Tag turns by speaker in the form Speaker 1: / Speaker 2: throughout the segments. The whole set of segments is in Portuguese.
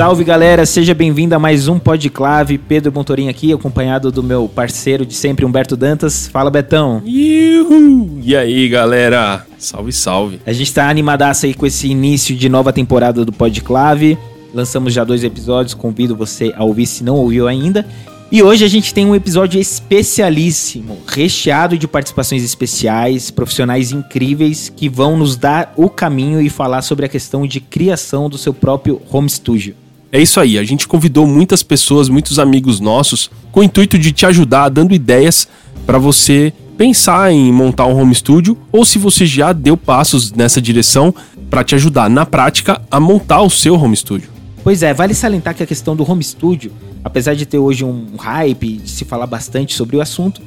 Speaker 1: Salve galera, seja bem-vindo a mais um Podclave. Pedro Montorim aqui, acompanhado do meu parceiro de sempre, Humberto Dantas. Fala, Betão.
Speaker 2: Yuhu! E aí, galera? Salve, salve.
Speaker 1: A gente tá animadaço aí com esse início de nova temporada do Podclave. Lançamos já dois episódios, convido você a ouvir se não ouviu ainda. E hoje a gente tem um episódio especialíssimo, recheado de participações especiais, profissionais incríveis que vão nos dar o caminho e falar sobre a questão de criação do seu próprio home studio.
Speaker 2: É isso aí, a gente convidou muitas pessoas, muitos amigos nossos, com o intuito de te ajudar, dando ideias para você pensar em montar um home studio ou se você já deu passos nessa direção para te ajudar na prática a montar o seu home studio.
Speaker 1: Pois é, vale salientar que a questão do home studio apesar de ter hoje um hype, de se falar bastante sobre o assunto,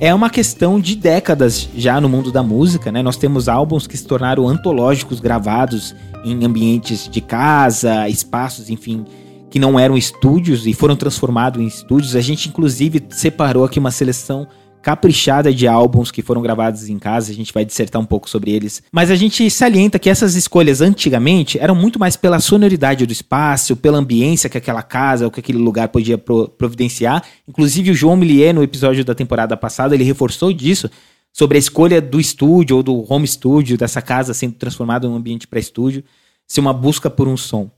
Speaker 1: é uma questão de décadas já no mundo da música, né? Nós temos álbuns que se tornaram antológicos, gravados em ambientes de casa, espaços, enfim, que não eram estúdios e foram transformados em estúdios. A gente, inclusive, separou aqui uma seleção caprichada de álbuns que foram gravados em casa, a gente vai dissertar um pouco sobre eles. Mas a gente salienta que essas escolhas antigamente eram muito mais pela sonoridade do espaço, pela ambiência que aquela casa ou que aquele lugar podia pro providenciar. Inclusive o João Millier, no episódio da temporada passada, ele reforçou disso, sobre a escolha do estúdio ou do home studio, dessa casa sendo transformada em um ambiente para estúdio, ser uma busca por um som.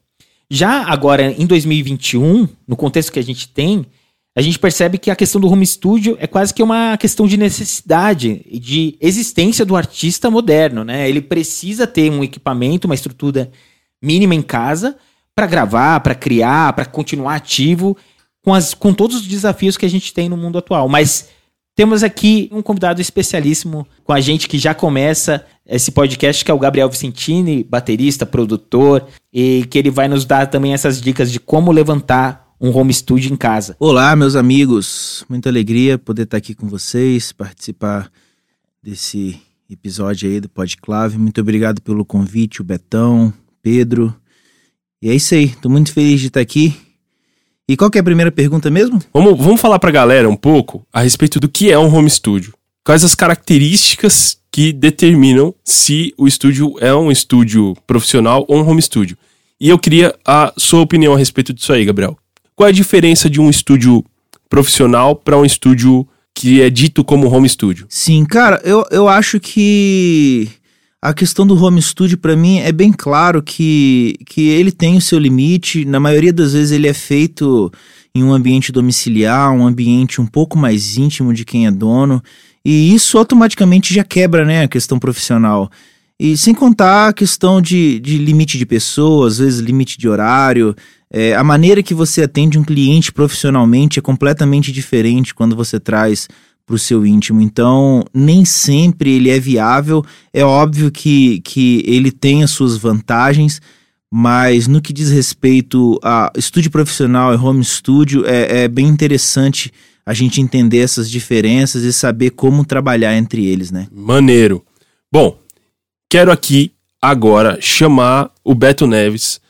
Speaker 1: Já agora, em 2021, no contexto que a gente tem, a gente percebe que a questão do home studio é quase que uma questão de necessidade, de existência do artista moderno, né? Ele precisa ter um equipamento, uma estrutura mínima em casa para gravar, para criar, para continuar ativo com, as, com todos os desafios que a gente tem no mundo atual. Mas temos aqui um convidado especialíssimo com a gente que já começa esse podcast, que é o Gabriel Vicentini, baterista, produtor, e que ele vai nos dar também essas dicas de como levantar um home studio em casa.
Speaker 3: Olá, meus amigos. Muita alegria poder estar aqui com vocês, participar desse episódio aí do Podclave. Muito obrigado pelo convite, o Betão, Pedro. E é isso aí, tô muito feliz de estar aqui. E qual que é a primeira pergunta mesmo?
Speaker 2: Vamos, vamos falar pra galera um pouco a respeito do que é um home studio. Quais as características que determinam se o estúdio é um estúdio profissional ou um home studio. E eu queria a sua opinião a respeito disso aí, Gabriel. Qual é a diferença de um estúdio profissional para um estúdio que é dito como home studio?
Speaker 3: Sim, cara, eu, eu acho que a questão do home studio para mim é bem claro que, que ele tem o seu limite. Na maioria das vezes ele é feito em um ambiente domiciliar, um ambiente um pouco mais íntimo de quem é dono. E isso automaticamente já quebra né, a questão profissional. E sem contar a questão de, de limite de pessoas, às vezes limite de horário. É, a maneira que você atende um cliente profissionalmente é completamente diferente quando você traz para o seu íntimo. Então, nem sempre ele é viável. É óbvio que, que ele tem as suas vantagens, mas no que diz respeito a estúdio profissional e home studio, é, é bem interessante a gente entender essas diferenças e saber como trabalhar entre eles, né?
Speaker 2: Maneiro. Bom, quero aqui agora chamar o Beto Neves,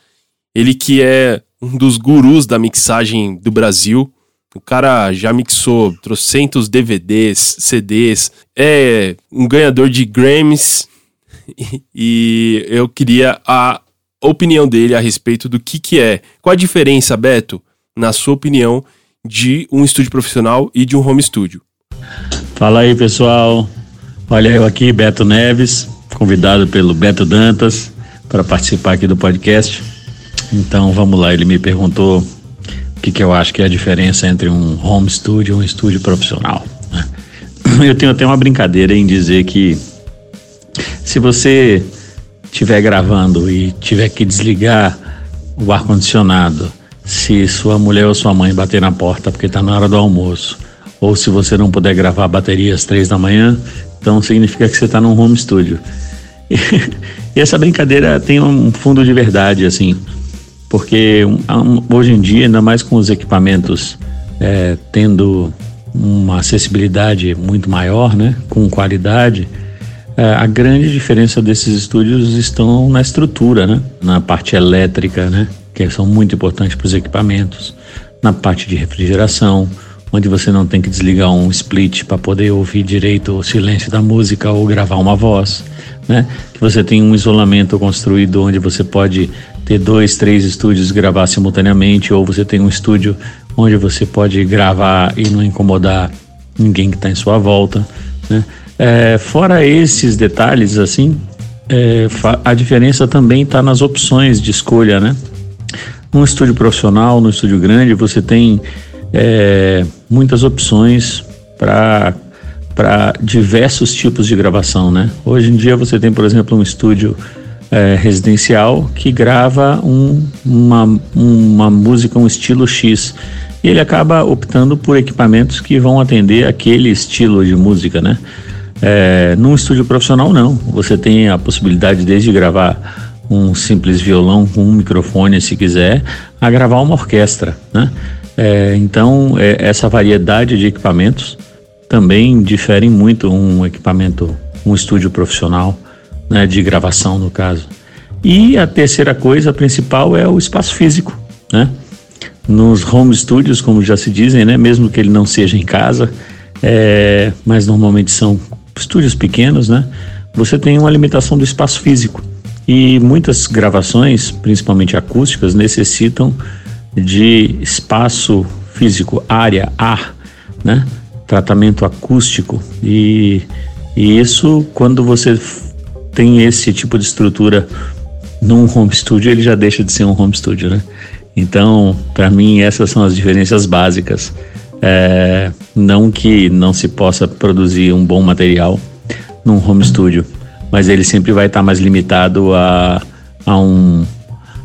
Speaker 2: ele que é um dos gurus da mixagem do Brasil. O cara já mixou trocentos DVDs, CDs, é um ganhador de Grammys e eu queria a opinião dele a respeito do que que é. Qual a diferença, Beto, na sua opinião, de um estúdio profissional e de um home studio?
Speaker 4: Fala aí, pessoal. Olha eu aqui, Beto Neves, convidado pelo Beto Dantas para participar aqui do podcast. Então vamos lá, ele me perguntou o que, que eu acho que é a diferença entre um home studio e um estúdio profissional. Eu tenho até uma brincadeira em dizer que se você estiver gravando e tiver que desligar o ar-condicionado, se sua mulher ou sua mãe bater na porta porque está na hora do almoço, ou se você não puder gravar a bateria às três da manhã, então significa que você está num home studio. E, e essa brincadeira tem um fundo de verdade, assim porque hoje em dia, ainda mais com os equipamentos é, tendo uma acessibilidade muito maior, né, com qualidade, é, a grande diferença desses estúdios estão na estrutura, né, na parte elétrica, né, que são muito importantes para os equipamentos, na parte de refrigeração, onde você não tem que desligar um split para poder ouvir direito o silêncio da música ou gravar uma voz, né? Que você tem um isolamento construído onde você pode ter dois, três estúdios gravar simultaneamente, ou você tem um estúdio onde você pode gravar e não incomodar ninguém que está em sua volta, né? É, fora esses detalhes, assim, é, a diferença também está nas opções de escolha, né? Num estúdio profissional, no estúdio grande, você tem é, muitas opções para para diversos tipos de gravação, né? Hoje em dia você tem, por exemplo, um estúdio é, residencial que grava um, uma, uma música, um estilo X. E ele acaba optando por equipamentos que vão atender aquele estilo de música, né? É, num estúdio profissional, não. Você tem a possibilidade desde gravar um simples violão com um microfone, se quiser, a gravar uma orquestra, né? É, então, é, essa variedade de equipamentos também diferem muito um equipamento, um estúdio profissional, né, de gravação no caso. E a terceira coisa principal é o espaço físico, né? Nos home studios, como já se dizem, né, mesmo que ele não seja em casa, é, mas normalmente são estúdios pequenos, né? Você tem uma limitação do espaço físico. E muitas gravações, principalmente acústicas, necessitam de espaço físico, área, ar, né? Tratamento acústico. E, e isso, quando você tem esse tipo de estrutura num home studio, ele já deixa de ser um home studio, né? Então, para mim, essas são as diferenças básicas. É, não que não se possa produzir um bom material num home studio, mas ele sempre vai estar tá mais limitado a, a, um,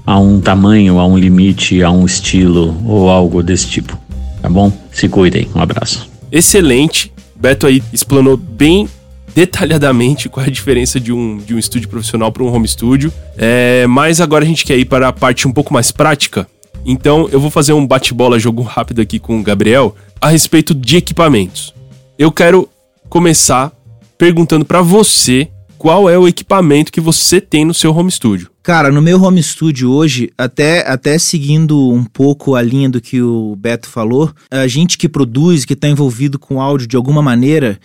Speaker 4: a um tamanho, a um limite, a um estilo ou algo desse tipo. Tá bom? Se cuidem. Um abraço.
Speaker 2: Excelente. Beto aí explanou bem detalhadamente qual é a diferença de um, de um estúdio profissional para um home studio. É, mas agora a gente quer ir para a parte um pouco mais prática. Então eu vou fazer um bate-bola jogo rápido aqui com o Gabriel a respeito de equipamentos. Eu quero começar perguntando para você qual é o equipamento que você tem no seu home studio.
Speaker 3: Cara, no meu home studio hoje, até, até seguindo um pouco a linha do que o Beto falou, a gente que produz, que está envolvido com áudio de alguma maneira,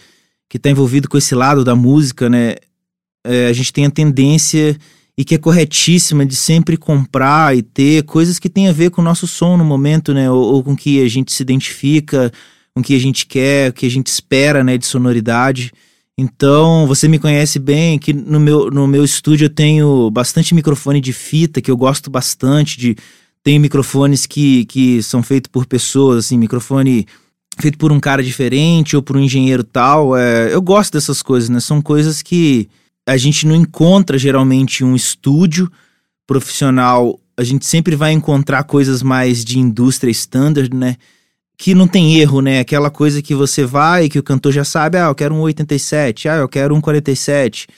Speaker 3: que está envolvido com esse lado da música, né? É, a gente tem a tendência e que é corretíssima de sempre comprar e ter coisas que tem a ver com o nosso som no momento, né? Ou, ou com que a gente se identifica, com o que a gente quer, o que a gente espera, né, de sonoridade. Então, você me conhece bem, que no meu, no meu estúdio eu tenho bastante microfone de fita, que eu gosto bastante de... Tem microfones que, que são feitos por pessoas, assim, microfone feito por um cara diferente ou por um engenheiro tal. É, eu gosto dessas coisas, né? São coisas que a gente não encontra geralmente um estúdio profissional. A gente sempre vai encontrar coisas mais de indústria standard, né? Que não tem erro, né? Aquela coisa que você vai, que o cantor já sabe, ah, eu quero um 87, ah, eu quero um 47.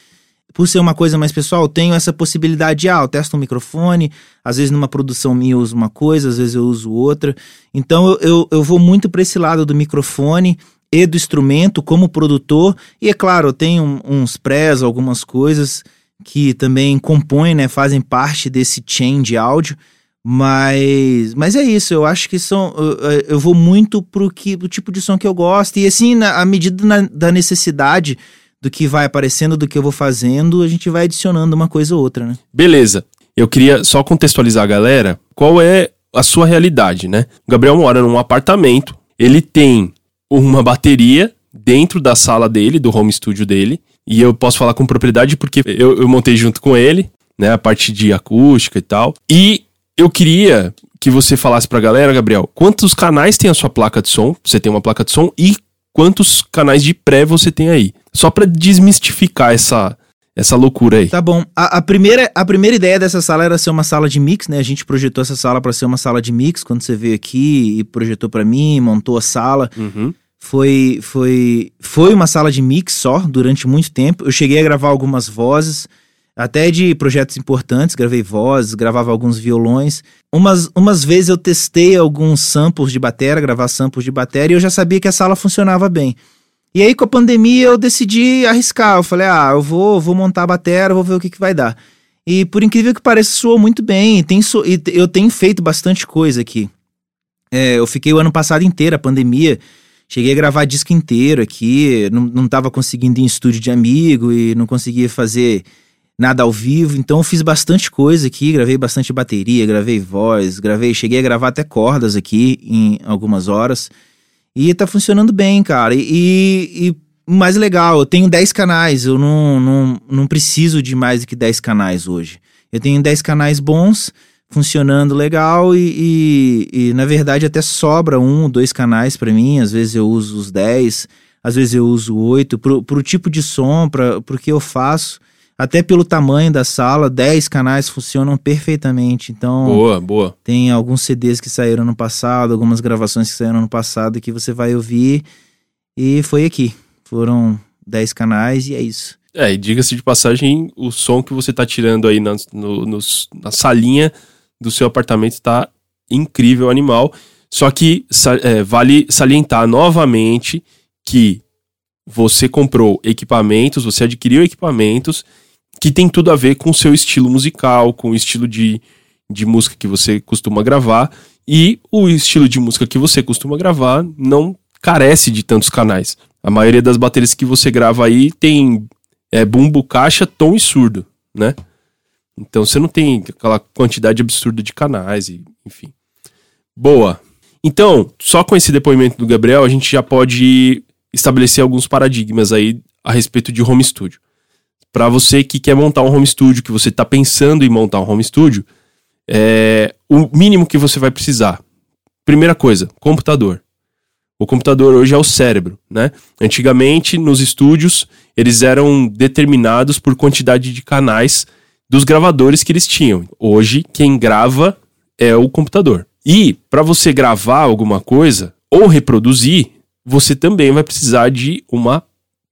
Speaker 3: Por ser uma coisa mais pessoal, tenho essa possibilidade de, ah, eu testo um microfone, às vezes numa produção minha eu uso uma coisa, às vezes eu uso outra. Então eu, eu, eu vou muito para esse lado do microfone e do instrumento como produtor. E é claro, eu tenho uns prés, algumas coisas que também compõem, né, fazem parte desse chain de áudio. Mas, mas é isso, eu acho que são. Eu, eu vou muito pro, que, pro tipo de som que eu gosto. E assim, na, à medida na, da necessidade do que vai aparecendo, do que eu vou fazendo, a gente vai adicionando uma coisa ou outra, né?
Speaker 2: Beleza. Eu queria só contextualizar a galera qual é a sua realidade, né? O Gabriel mora num apartamento, ele tem uma bateria dentro da sala dele, do home studio dele. E eu posso falar com propriedade porque eu, eu montei junto com ele, né? A parte de acústica e tal. E eu queria que você falasse pra galera, Gabriel, quantos canais tem a sua placa de som? Você tem uma placa de som e quantos canais de pré você tem aí? Só para desmistificar essa essa loucura aí.
Speaker 3: Tá bom. A, a, primeira, a primeira ideia dessa sala era ser uma sala de mix, né? A gente projetou essa sala para ser uma sala de mix quando você veio aqui e projetou para mim, montou a sala.
Speaker 2: Uhum.
Speaker 3: Foi, foi, foi uma sala de mix só durante muito tempo. Eu cheguei a gravar algumas vozes, até de projetos importantes, gravei vozes, gravava alguns violões. Umas, umas vezes eu testei alguns samples de bateria, gravar samples de bateria, e eu já sabia que a sala funcionava bem. E aí, com a pandemia, eu decidi arriscar. Eu falei, ah, eu vou, vou montar a bateria, vou ver o que, que vai dar. E por incrível que pareça, soou muito bem. E, tem so, e eu tenho feito bastante coisa aqui. É, eu fiquei o ano passado inteiro, a pandemia Cheguei a gravar disco inteiro aqui, não, não tava conseguindo ir em estúdio de amigo e não conseguia fazer nada ao vivo, então eu fiz bastante coisa aqui, gravei bastante bateria, gravei voz, gravei, cheguei a gravar até cordas aqui em algumas horas. E tá funcionando bem, cara. E, e mais legal, eu tenho 10 canais, eu não, não, não preciso de mais do que 10 canais hoje. Eu tenho 10 canais bons, funcionando legal e, e, e na verdade até sobra um, dois canais para mim, às vezes eu uso os 10, às vezes eu uso oito, pro, pro tipo de som, para pro que eu faço, até pelo tamanho da sala, 10 canais funcionam perfeitamente. Então,
Speaker 2: Boa, boa.
Speaker 3: tem alguns CDs que saíram no passado, algumas gravações que saíram no passado que você vai ouvir e foi aqui. Foram 10 canais e é isso.
Speaker 2: É, e diga-se de passagem, o som que você tá tirando aí na, no, nos- na salinha do seu apartamento tá incrível, animal. Só que é, vale salientar novamente que você comprou equipamentos, você adquiriu equipamentos que tem tudo a ver com o seu estilo musical, com o estilo de, de música que você costuma gravar. E o estilo de música que você costuma gravar não carece de tantos canais. A maioria das baterias que você grava aí tem é, bumbo, caixa, tom e surdo, né? Então você não tem aquela quantidade absurda de canais, e, enfim. Boa. Então, só com esse depoimento do Gabriel, a gente já pode estabelecer alguns paradigmas aí a respeito de home studio. Para você que quer montar um home studio, que você está pensando em montar um home studio, é o mínimo que você vai precisar. Primeira coisa, computador. O computador hoje é o cérebro, né? Antigamente, nos estúdios, eles eram determinados por quantidade de canais dos gravadores que eles tinham. Hoje, quem grava é o computador. E para você gravar alguma coisa ou reproduzir, você também vai precisar de uma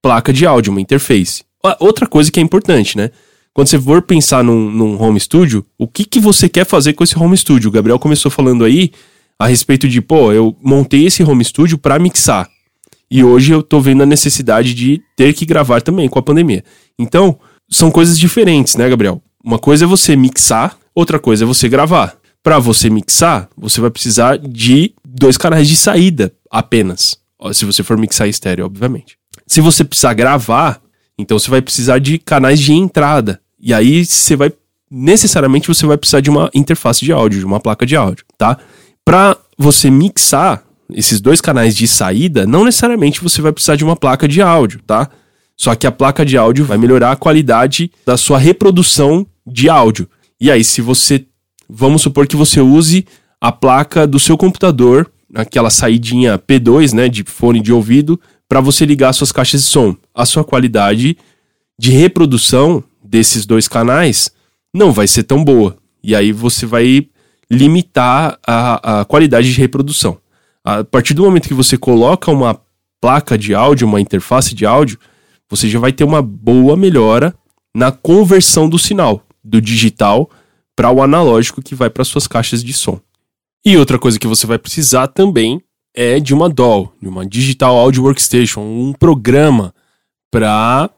Speaker 2: placa de áudio, uma interface. Outra coisa que é importante, né? Quando você for pensar num, num home studio, o que, que você quer fazer com esse home studio? O Gabriel começou falando aí a respeito de, pô, eu montei esse home studio para mixar. E hoje eu tô vendo a necessidade de ter que gravar também com a pandemia. Então, são coisas diferentes, né, Gabriel? Uma coisa é você mixar, outra coisa é você gravar. Para você mixar, você vai precisar de dois canais de saída apenas. Se você for mixar estéreo, obviamente. Se você precisar gravar, então você vai precisar de canais de entrada. E aí você vai necessariamente você vai precisar de uma interface de áudio, de uma placa de áudio, tá? Para você mixar esses dois canais de saída, não necessariamente você vai precisar de uma placa de áudio, tá? Só que a placa de áudio vai melhorar a qualidade da sua reprodução de áudio. E aí, se você. Vamos supor que você use a placa do seu computador, aquela saidinha P2, né, de fone de ouvido, para você ligar suas caixas de som. A sua qualidade de reprodução desses dois canais não vai ser tão boa. E aí você vai limitar a, a qualidade de reprodução. A partir do momento que você coloca uma placa de áudio, uma interface de áudio, você já vai ter uma boa melhora na conversão do sinal do digital para o analógico que vai para suas caixas de som. E outra coisa que você vai precisar também é de uma DAW, de uma Digital Audio Workstation, um programa para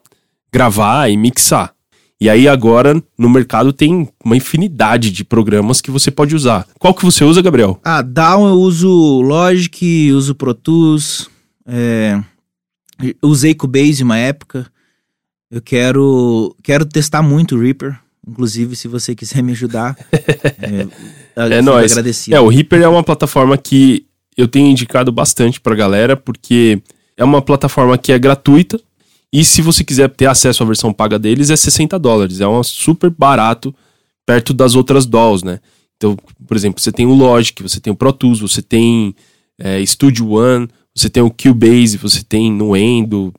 Speaker 2: gravar e mixar. E aí agora no mercado tem uma infinidade de programas que você pode usar. Qual que você usa, Gabriel?
Speaker 3: Ah, Down eu uso Logic, uso Pro Tools, é, usei Cubase uma época. Eu quero, quero testar muito o Reaper. Inclusive, se você quiser me ajudar, é,
Speaker 2: É nóis. É, o Reaper é uma plataforma que eu tenho indicado bastante pra galera, porque é uma plataforma que é gratuita. E se você quiser ter acesso à versão paga deles, é 60 dólares. É um super barato perto das outras DAWs, né? Então, por exemplo, você tem o Logic, você tem o Pro Tools, você tem é, Studio One, você tem o Cubase, você tem Nuendo,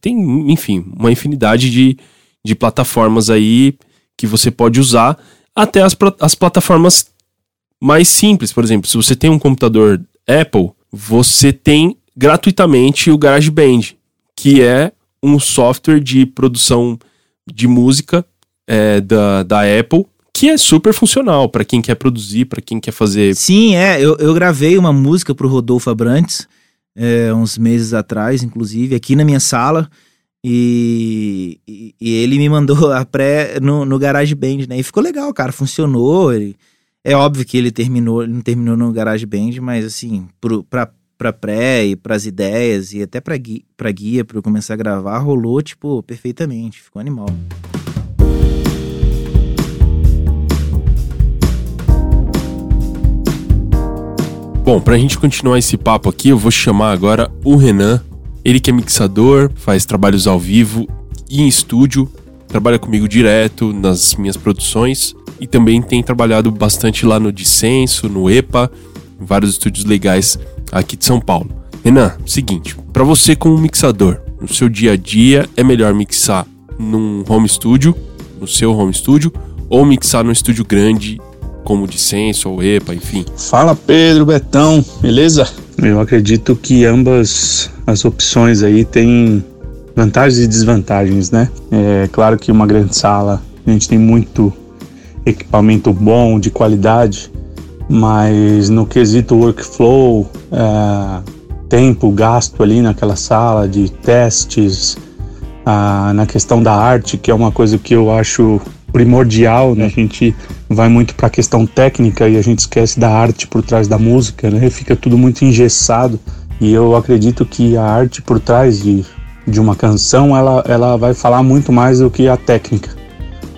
Speaker 2: tem, enfim, uma infinidade de, de plataformas aí que você pode usar, até as, as plataformas mais simples. Por exemplo, se você tem um computador Apple, você tem gratuitamente o GarageBand, que é um software de produção de música é, da, da Apple, que é super funcional para quem quer produzir, para quem quer fazer.
Speaker 3: Sim, é. Eu, eu gravei uma música pro Rodolfo Abrantes é, uns meses atrás, inclusive, aqui na minha sala. E, e, e ele me mandou a pré no, no GarageBand, né? E ficou legal, cara. Funcionou. Ele, é óbvio que ele terminou, ele não terminou no GarageBand, mas assim, pro, pra, pra pré e pras ideias e até pra guia, pra guia pra eu começar a gravar, rolou, tipo, perfeitamente. Ficou animal.
Speaker 2: Bom, pra gente continuar esse papo aqui, eu vou chamar agora o Renan. Ele que é mixador, faz trabalhos ao vivo e em estúdio, trabalha comigo direto nas minhas produções e também tem trabalhado bastante lá no Dissenso, no EPA, em vários estúdios legais aqui de São Paulo. Renan, seguinte, para você como mixador, no seu dia a dia é melhor mixar num home studio, no seu home studio, ou mixar num estúdio grande como o Dissenso ou EPA, enfim.
Speaker 5: Fala Pedro, Betão, beleza? Eu acredito que ambas as opções aí têm vantagens e desvantagens, né? É claro que uma grande sala, a gente tem muito equipamento bom, de qualidade, mas no quesito workflow, é, tempo gasto ali naquela sala de testes, na questão da arte, que é uma coisa que eu acho primordial, né? A gente vai muito para a questão técnica e a gente esquece da arte por trás da música, né? Fica tudo muito engessado e eu acredito que a arte por trás de, de uma canção, ela, ela vai falar muito mais do que a técnica,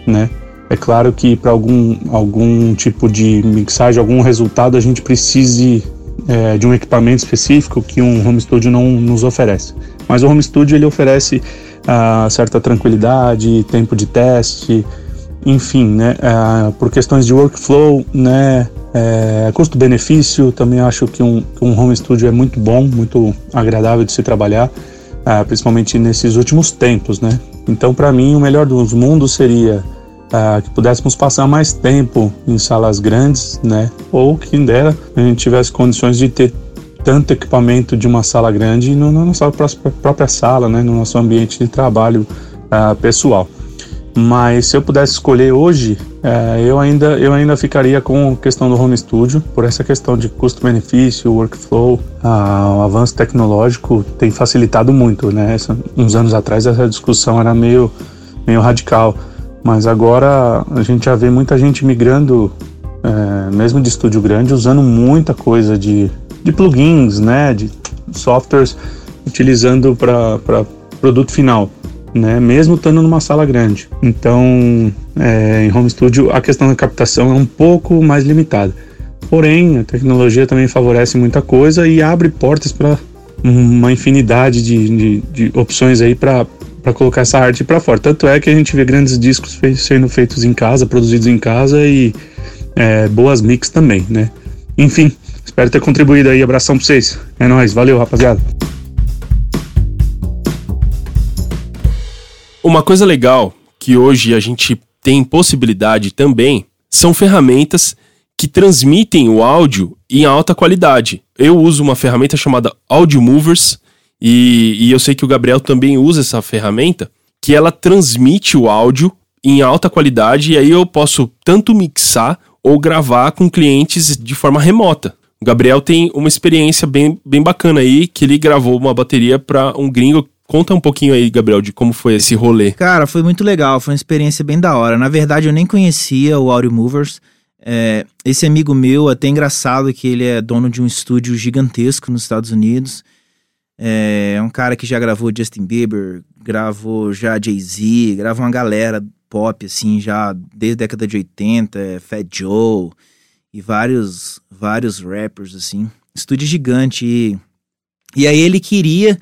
Speaker 5: né? É claro que para algum, algum tipo de mixagem, algum resultado, a gente precise é, de um equipamento específico que um home studio não nos oferece. Mas o home studio ele oferece uh, certa tranquilidade, tempo de teste, enfim, né, uh, por questões de workflow, né, é, custo-benefício, também acho que um, um home studio é muito bom, muito agradável de se trabalhar, uh, principalmente nesses últimos tempos, né. Então, para mim, o melhor dos mundos seria uh, que pudéssemos passar mais tempo em salas grandes, né, ou que dera a gente tivesse condições de ter tanto equipamento de uma sala grande na nossa própria sala, né, no nosso ambiente de trabalho pessoal. Mas se eu pudesse escolher hoje, é, eu, ainda, eu ainda ficaria com a questão do home studio, por essa questão de custo-benefício, workflow, o avanço tecnológico tem facilitado muito, né? Essa, uns anos atrás essa discussão era meio, meio radical, mas agora a gente já vê muita gente migrando, é, mesmo de estúdio grande, usando muita coisa de, de plugins, né? De softwares, utilizando para produto final né? Mesmo estando numa sala grande. Então, é, em home studio, a questão da captação é um pouco mais limitada. Porém, a tecnologia também favorece muita coisa e abre portas para uma infinidade de, de, de opções aí para colocar essa arte para fora. Tanto é que a gente vê grandes discos sendo feitos em casa, produzidos em casa e é, boas mix também, né? Enfim, espero ter contribuído aí. Abração para vocês. É nóis, valeu, rapaziada.
Speaker 2: Uma coisa legal que hoje a gente tem possibilidade também são ferramentas que transmitem o áudio em alta qualidade. Eu uso uma ferramenta chamada Audio Movers e, e eu sei que o Gabriel também usa essa ferramenta, que ela transmite o áudio em alta qualidade e aí eu posso tanto mixar ou gravar com clientes de forma remota. O Gabriel tem uma experiência bem, bem bacana aí, que ele gravou uma bateria para um gringo Conta um pouquinho aí, Gabriel, de como foi esse rolê.
Speaker 3: Cara, foi muito legal, foi uma experiência bem da hora. Na verdade, eu nem conhecia o Audio Movers. É, esse amigo meu, até engraçado que ele é dono de um estúdio gigantesco nos Estados Unidos. É, é um cara que já gravou Justin Bieber, gravou já Jay-Z, grava uma galera pop, assim, já desde a década de 80, é, Fat Joe e vários, vários rappers, assim. Estúdio gigante. E, e aí ele queria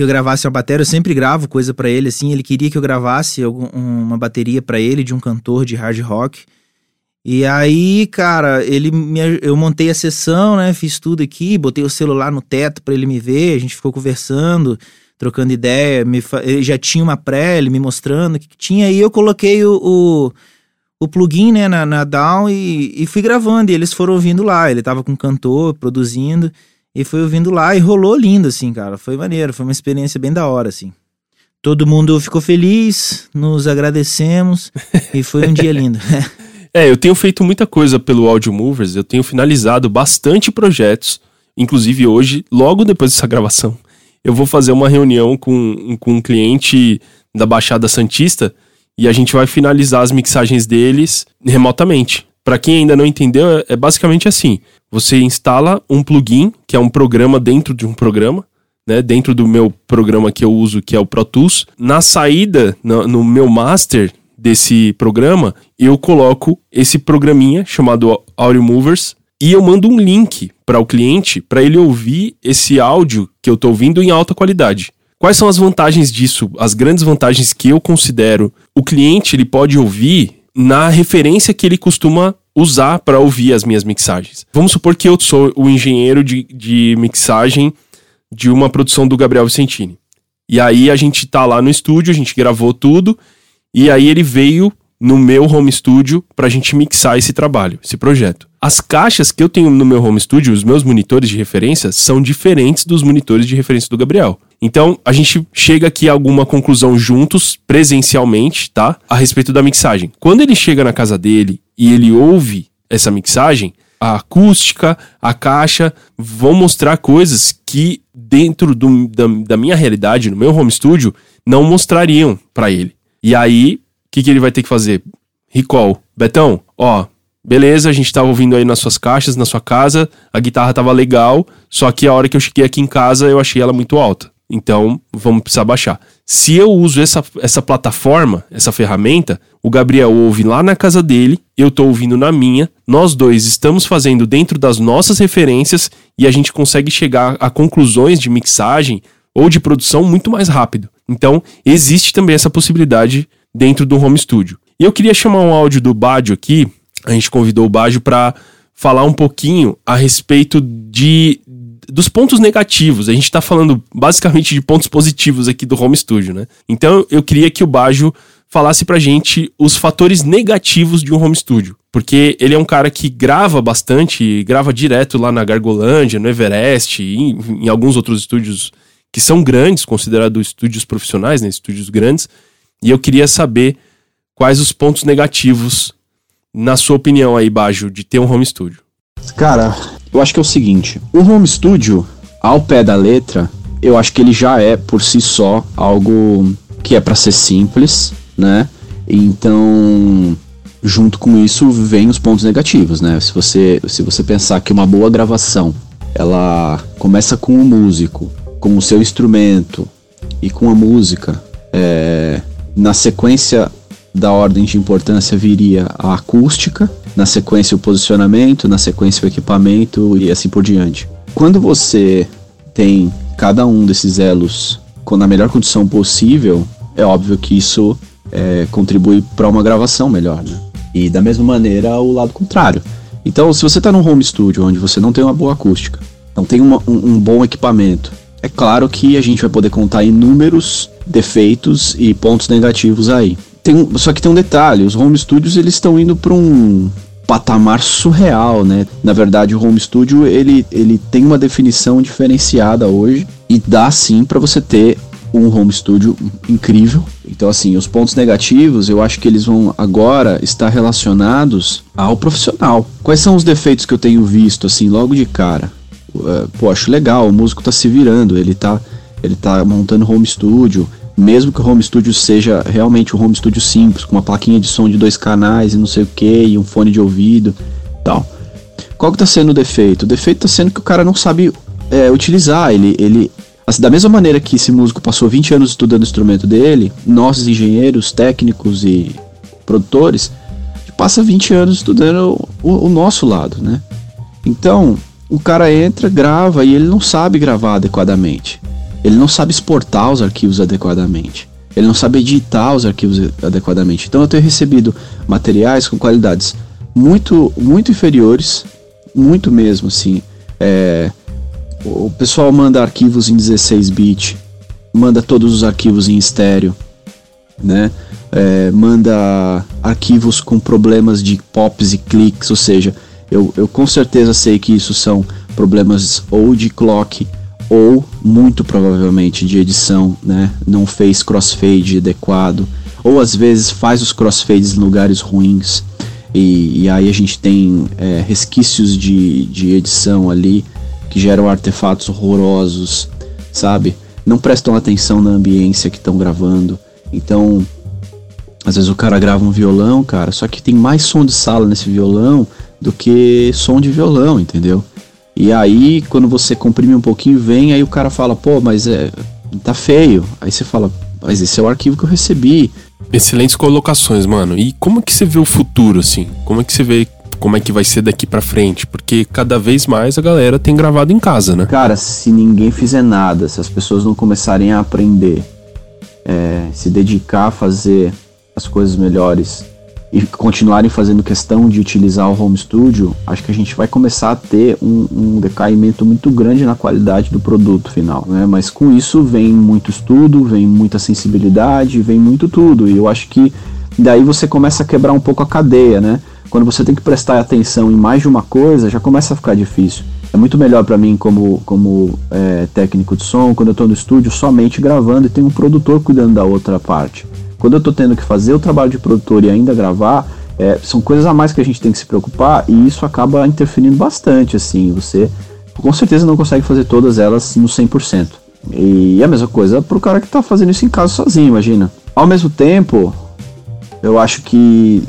Speaker 3: que eu gravasse uma bateria, eu sempre gravo coisa para ele, assim, ele queria que eu gravasse uma bateria para ele de um cantor de hard rock. E aí, cara, ele me, eu montei a sessão, né, fiz tudo aqui, botei o celular no teto para ele me ver, a gente ficou conversando, trocando ideia, me, ele já tinha uma pré, ele me mostrando o que, que tinha, e eu coloquei o, o, o plugin, né, na, na down e, e fui gravando, e eles foram ouvindo lá, ele tava com um cantor, produzindo, e foi ouvindo lá e rolou lindo, assim, cara. Foi maneiro, foi uma experiência bem da hora, assim. Todo mundo ficou feliz, nos agradecemos e foi um dia lindo.
Speaker 2: é, eu tenho feito muita coisa pelo Audio Movers, eu tenho finalizado bastante projetos, inclusive hoje, logo depois dessa gravação, eu vou fazer uma reunião com, com um cliente da Baixada Santista e a gente vai finalizar as mixagens deles remotamente. Para quem ainda não entendeu, é, é basicamente assim: você instala um plugin, que é um programa dentro de um programa, né, dentro do meu programa que eu uso, que é o Pro Tools. Na saída, no, no meu master desse programa, eu coloco esse programinha chamado Audio Movers e eu mando um link para o cliente para ele ouvir esse áudio que eu estou ouvindo em alta qualidade. Quais são as vantagens disso? As grandes vantagens que eu considero. O cliente ele pode ouvir na referência que ele costuma usar para ouvir as minhas mixagens. Vamos supor que eu sou o engenheiro de, de mixagem de uma produção do Gabriel Vicentini. E aí a gente tá lá no estúdio, a gente gravou tudo, e aí ele veio no meu home studio para a gente mixar esse trabalho, esse projeto. As caixas que eu tenho no meu home studio, os meus monitores de referência, são diferentes dos monitores de referência do Gabriel. Então, a gente chega aqui a alguma conclusão juntos, presencialmente, tá? A respeito da mixagem. Quando ele chega na casa dele e ele ouve essa mixagem, a acústica, a caixa vão mostrar coisas que dentro do, da, da minha realidade, no meu home studio, não mostrariam para ele. E aí, o que, que ele vai ter que fazer? Recall. Betão, ó, beleza, a gente tava ouvindo aí nas suas caixas, na sua casa, a guitarra tava legal, só que a hora que eu cheguei aqui em casa eu achei ela muito alta. Então, vamos precisar baixar. Se eu uso essa, essa plataforma, essa ferramenta, o Gabriel ouve lá na casa dele, eu tô ouvindo na minha, nós dois estamos fazendo dentro das nossas referências e a gente consegue chegar a conclusões de mixagem ou de produção muito mais rápido. Então, existe também essa possibilidade dentro do home studio. E eu queria chamar um áudio do Badio aqui, a gente convidou o Badio para falar um pouquinho a respeito de dos pontos negativos. A gente está falando basicamente de pontos positivos aqui do home studio, né? Então eu queria que o Bajo falasse pra gente os fatores negativos de um home studio. Porque ele é um cara que grava bastante, grava direto lá na Gargolândia, no Everest, em, em alguns outros estúdios que são grandes, considerados estúdios profissionais, né? Estúdios grandes. E eu queria saber quais os pontos negativos, na sua opinião aí, Bajo, de ter um home studio.
Speaker 6: Cara, eu acho que é o seguinte: o home studio, ao pé da letra, eu acho que ele já é por si só algo que é para ser simples, né? Então, junto com isso vem os pontos negativos, né? Se você, se você pensar que uma boa gravação, ela começa com o músico, com o seu instrumento e com a música, é, na sequência da ordem de importância viria a acústica, na sequência o posicionamento, na sequência o equipamento e assim por diante. Quando você tem cada um desses elos na melhor condição possível, é óbvio que isso é, contribui para uma gravação melhor, né? E da mesma maneira o lado contrário. Então, se você está num home studio onde você não tem uma boa acústica, não tem uma, um, um bom equipamento, é claro que a gente vai poder contar inúmeros defeitos e pontos negativos aí. Tem, só que tem um detalhe, os home studios eles estão indo para um patamar surreal, né? Na verdade, o home studio ele, ele tem uma definição diferenciada hoje e dá sim para você ter um home studio incrível. Então, assim, os pontos negativos eu acho que eles vão agora estar relacionados ao profissional. Quais são os defeitos que eu tenho visto, assim, logo de cara? Uh, pô, acho legal, o músico tá se virando, ele tá, ele tá montando home studio, mesmo que o home studio seja realmente um home studio simples, com uma plaquinha de som de dois canais e não sei o que, e um fone de ouvido tal. Qual que tá sendo o defeito? O defeito tá sendo que o cara não sabe é, utilizar, ele, ele assim, da mesma maneira que esse músico passou 20 anos estudando o instrumento dele, nós engenheiros, técnicos e produtores, passa 20 anos estudando o, o nosso lado, né? Então, o cara entra, grava e ele não sabe gravar adequadamente. Ele não sabe exportar os arquivos adequadamente. Ele não sabe editar os arquivos adequadamente. Então eu tenho recebido materiais com qualidades muito, muito inferiores, muito mesmo assim. É, o pessoal manda arquivos em 16 bit, manda todos os arquivos em estéreo, né? É, manda arquivos com problemas de pops e cliques, ou seja, eu, eu com certeza sei que isso são problemas ou de clock ou muito provavelmente de edição, né? Não fez crossfade adequado, ou às vezes faz os crossfades em lugares ruins e, e aí a gente tem é, resquícios de, de edição ali que geram artefatos horrorosos, sabe? Não prestam atenção na ambiência que estão gravando. Então, Às vezes o cara grava um violão, cara, só que tem mais som de sala nesse violão do que som de violão, entendeu? E aí, quando você comprime um pouquinho, vem, aí o cara fala, pô, mas é. tá feio. Aí você fala, mas esse é o arquivo que eu recebi.
Speaker 2: Excelentes colocações, mano. E como que você vê o futuro, assim? Como é que você vê como é que vai ser daqui para frente? Porque cada vez mais a galera tem gravado em casa, né?
Speaker 6: Cara, se ninguém fizer nada, se as pessoas não começarem a aprender, é, se dedicar a fazer as coisas melhores e continuarem fazendo questão de utilizar o home studio, acho que a gente vai começar a ter um, um decaimento muito grande na qualidade do produto final. Né? Mas com isso vem muito estudo, vem muita sensibilidade, vem muito tudo. E eu acho que daí você começa a quebrar um pouco a cadeia, né? Quando você tem que prestar atenção em mais de uma coisa, já começa a ficar difícil. É muito melhor para mim como, como é, técnico de som, quando eu estou no estúdio somente gravando e tem um produtor cuidando da outra parte. Quando eu estou tendo que fazer o trabalho de produtor e ainda gravar, é, são coisas a mais que a gente tem que se preocupar e isso acaba interferindo bastante, assim, você com certeza não consegue fazer todas elas no 100%. E a mesma coisa pro cara que está fazendo isso em casa sozinho, imagina. Ao mesmo tempo, eu acho que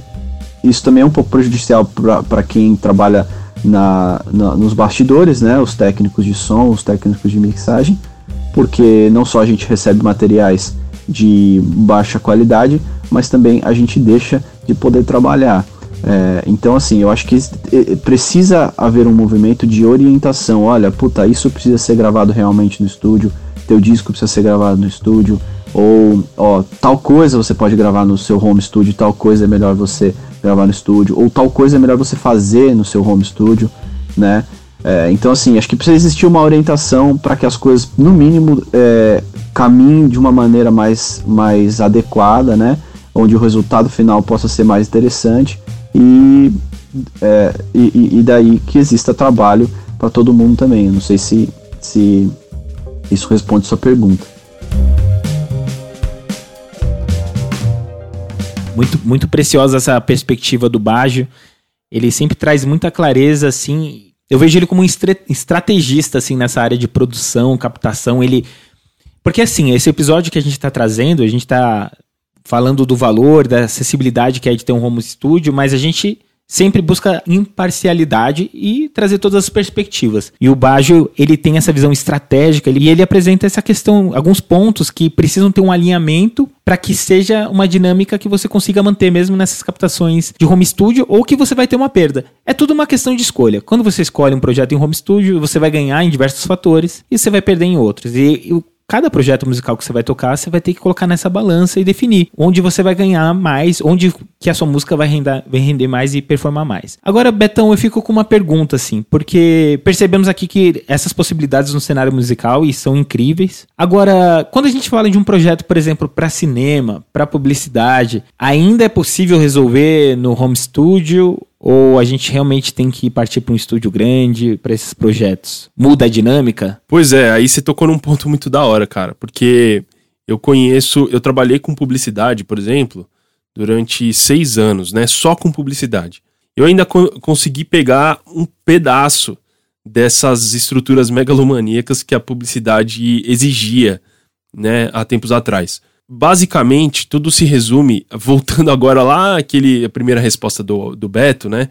Speaker 6: isso também é um pouco prejudicial para quem trabalha na, na, nos bastidores, né? Os técnicos de som, os técnicos de mixagem, porque não só a gente recebe materiais de baixa qualidade, mas também a gente deixa de poder trabalhar. É, então, assim, eu acho que precisa haver um movimento de orientação. Olha, puta, isso precisa ser gravado realmente no estúdio, teu disco precisa ser gravado no estúdio, ou ó, tal coisa você pode gravar no seu home studio, tal coisa é melhor você gravar no estúdio, ou tal coisa é melhor você fazer no seu home studio, né? É, então, assim, acho que precisa existir uma orientação para que as coisas, no mínimo, é, caminhem de uma maneira mais, mais adequada, né? Onde o resultado final possa ser mais interessante e, é, e, e, daí que exista trabalho para todo mundo também. Eu não sei se, se isso responde sua pergunta.
Speaker 1: Muito, muito preciosa essa perspectiva do Baggio. Ele sempre traz muita clareza, assim. Eu vejo ele como um estrategista, assim, nessa área de produção, captação. Ele. Porque, assim, esse episódio que a gente está trazendo, a gente está falando do valor, da acessibilidade que é de ter um home studio, mas a gente sempre busca imparcialidade e trazer todas as perspectivas. E o Baggio, ele tem essa visão estratégica e ele apresenta essa questão, alguns pontos que precisam ter um alinhamento para que seja uma dinâmica que você consiga manter mesmo nessas captações de home studio ou que você vai ter uma perda. É tudo uma questão de escolha. Quando você escolhe um projeto em home studio, você vai ganhar em diversos fatores e você vai perder em outros. E, e cada projeto musical que você vai tocar, você vai ter que colocar nessa balança e definir onde você vai ganhar mais, onde que a sua música vai render, vai render mais e performar mais. Agora, Betão, eu fico com uma pergunta, assim, porque percebemos aqui que essas possibilidades no cenário musical e são incríveis. Agora, quando a gente fala de um projeto, por exemplo, para cinema, para publicidade, ainda é possível resolver no home studio ou a gente realmente tem que partir para um estúdio grande para esses projetos? Muda a dinâmica?
Speaker 2: Pois é, aí você tocou num ponto muito da hora, cara, porque eu conheço, eu trabalhei com publicidade, por exemplo, durante seis anos, né? Só com publicidade. Eu ainda co consegui pegar um pedaço dessas estruturas megalomaníacas que a publicidade exigia, né, há tempos atrás basicamente, tudo se resume, voltando agora lá aquele a primeira resposta do, do Beto, né?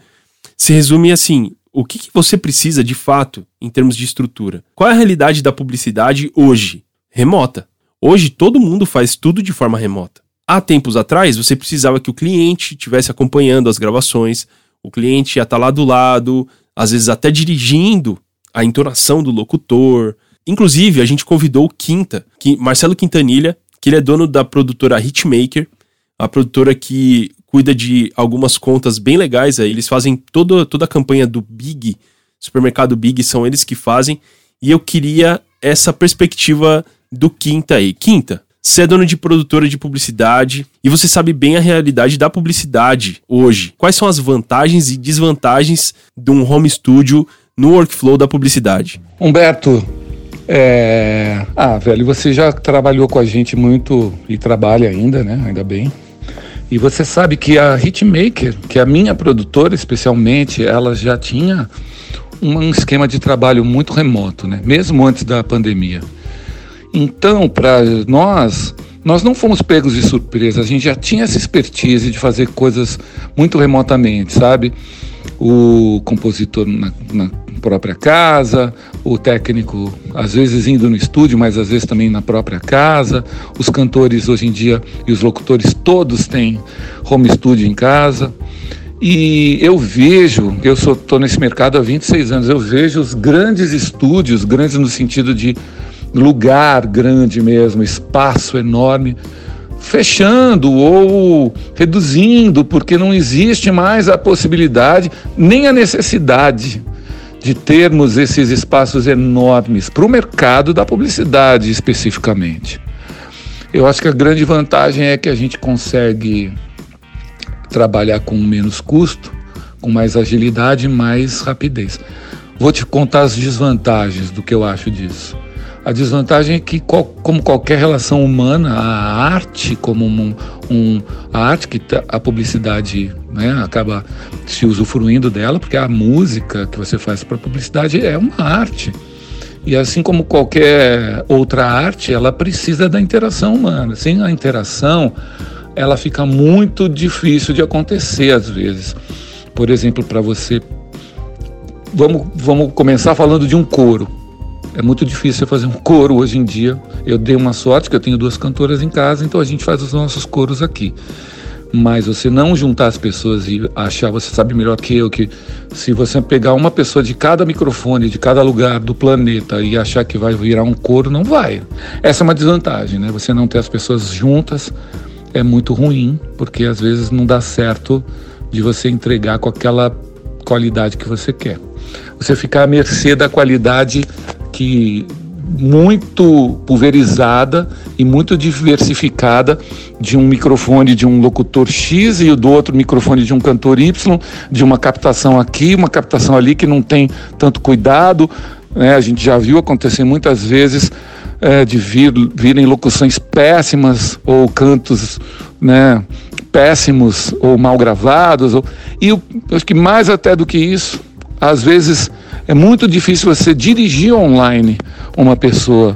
Speaker 2: Se resume assim: o que, que você precisa de fato em termos de estrutura? Qual é a realidade da publicidade hoje? Remota. Hoje todo mundo faz tudo de forma remota. Há tempos atrás, você precisava que o cliente estivesse acompanhando as gravações, o cliente ia estar lá do lado, às vezes até dirigindo a entonação do locutor. Inclusive, a gente convidou o Quinta, que Marcelo Quintanilha, que ele é dono da produtora Hitmaker, a produtora que cuida de algumas contas bem legais. Aí. Eles fazem toda, toda a campanha do Big, supermercado Big, são eles que fazem. E eu queria essa perspectiva do Quinta aí. Quinta, você é dono de produtora de publicidade e você sabe bem a realidade da publicidade hoje. Quais são as vantagens e desvantagens de um home studio no workflow da publicidade?
Speaker 7: Humberto, é... Ah, velho, você já trabalhou com a gente muito e trabalha ainda, né? Ainda bem. E você sabe que a Hitmaker, que é a minha produtora especialmente, ela já tinha um esquema de trabalho muito remoto, né? Mesmo antes da pandemia. Então, para nós, nós não fomos pegos de surpresa, a gente já tinha essa expertise de fazer coisas muito remotamente, sabe? O compositor na, na própria casa, o técnico às vezes indo no estúdio, mas às vezes também na própria casa. Os cantores hoje em dia e os locutores todos têm home studio em casa. E eu vejo, eu estou nesse mercado há 26 anos, eu vejo os grandes estúdios, grandes no sentido de lugar grande mesmo, espaço enorme, fechando ou reduzindo, porque não existe mais a possibilidade, nem a necessidade de termos esses espaços enormes para o mercado da publicidade especificamente. Eu acho que a grande vantagem é que a gente consegue trabalhar com menos custo, com mais agilidade e mais rapidez. Vou te contar as desvantagens do que eu acho disso. A desvantagem é que, como qualquer relação humana, a arte, como um, um a arte que tá, a publicidade né, acaba se usufruindo dela, porque a música que você faz para publicidade é uma arte. E assim como qualquer outra arte, ela precisa da interação humana. Sem a interação, ela fica muito difícil de acontecer às vezes. Por exemplo, para você. Vamos, vamos começar falando de um coro. É muito difícil fazer um coro hoje em dia. Eu dei uma sorte que eu tenho duas cantoras em casa, então a gente faz os nossos coros aqui. Mas você não juntar as pessoas e achar, você sabe melhor que eu, que se você pegar uma pessoa de cada microfone, de cada lugar do planeta e achar que vai virar um coro, não vai. Essa é uma desvantagem, né? Você não ter as pessoas juntas é muito ruim, porque às vezes não dá certo de você entregar com aquela qualidade que você quer. Você ficar à mercê da qualidade que muito pulverizada e muito diversificada de um microfone de um locutor X e do outro microfone de um cantor Y, de uma captação aqui, uma captação ali que não tem tanto cuidado. Né? A gente já viu acontecer muitas vezes é, de vir, virem locuções péssimas ou cantos né, péssimos ou mal gravados. Ou, e eu acho que mais até do que isso, às vezes é muito difícil você dirigir online uma pessoa,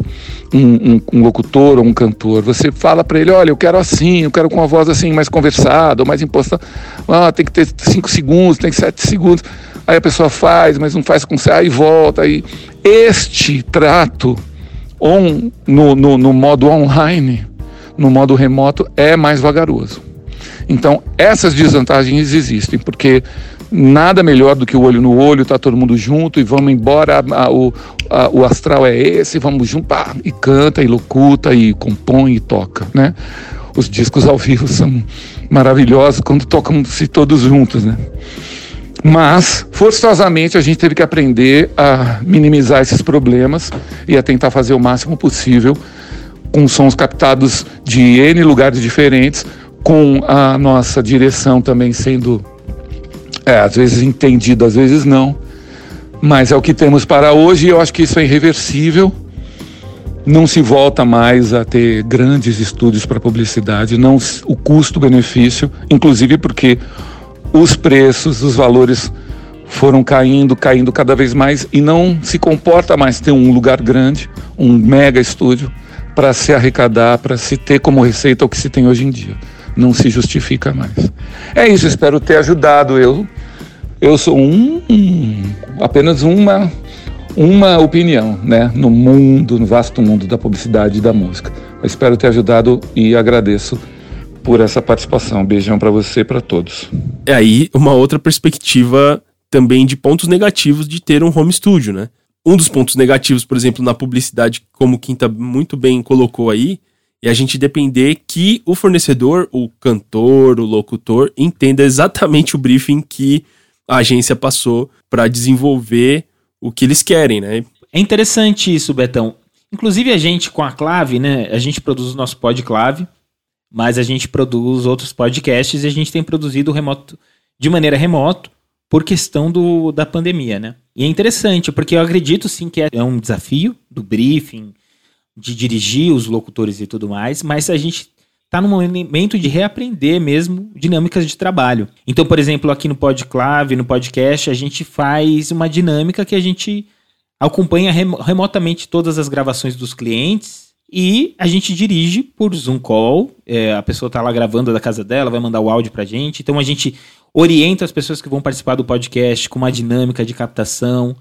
Speaker 7: um, um, um locutor ou um cantor. Você fala para ele: olha, eu quero assim, eu quero com uma voz assim mais conversada, mais imposta. Ah, tem que ter cinco segundos, tem que sete segundos. Aí a pessoa faz, mas não faz com você, aí volta. Aí. Este trato on, no, no, no modo online, no modo remoto, é mais vagaroso. Então, essas desvantagens existem, porque nada melhor do que o olho no olho, tá todo mundo junto e vamos embora, a, o, a, o astral é esse, vamos junto, pá, e canta, e locuta, e compõe, e toca, né? Os discos ao vivo são maravilhosos quando tocam-se todos juntos, né? Mas, forçosamente, a gente teve que aprender a minimizar esses problemas e a tentar fazer o máximo possível com sons captados de N lugares diferentes, com a nossa direção também sendo é, às vezes entendido, às vezes não. Mas é o que temos para hoje e eu acho que isso é irreversível. Não se volta mais a ter grandes estúdios para publicidade, não o custo-benefício, inclusive porque os preços, os valores foram caindo, caindo cada vez mais e não se comporta mais ter um lugar grande, um mega estúdio para se arrecadar, para se ter como receita o que se tem hoje em dia não se justifica mais. É isso, espero ter ajudado. Eu, eu sou um, apenas uma, uma opinião, né, no mundo, no vasto mundo da publicidade e da música. Eu espero ter ajudado e agradeço por essa participação. Beijão para você e para todos.
Speaker 2: É aí uma outra perspectiva também de pontos negativos de ter um home studio, né? Um dos pontos negativos, por exemplo, na publicidade, como o Quinta muito bem colocou aí, e a gente depender que o fornecedor, o cantor, o locutor, entenda exatamente o briefing que a agência passou para desenvolver o que eles querem, né?
Speaker 1: É interessante isso, Betão. Inclusive a gente com a Clave, né? A gente produz o nosso podclave, mas a gente produz outros podcasts e a gente tem produzido remoto de maneira remoto por questão do, da pandemia, né? E é interessante, porque eu acredito sim que é um desafio do briefing, de dirigir os locutores e tudo mais, mas a gente está no momento de reaprender mesmo dinâmicas de trabalho. Então, por exemplo, aqui no Podclave, no podcast, a gente faz uma dinâmica que a gente acompanha rem remotamente todas as gravações dos clientes E a gente dirige por Zoom Call. É, a pessoa tá lá gravando da casa dela, vai mandar o áudio pra gente. Então a gente orienta as pessoas que vão participar do podcast com uma dinâmica de captação.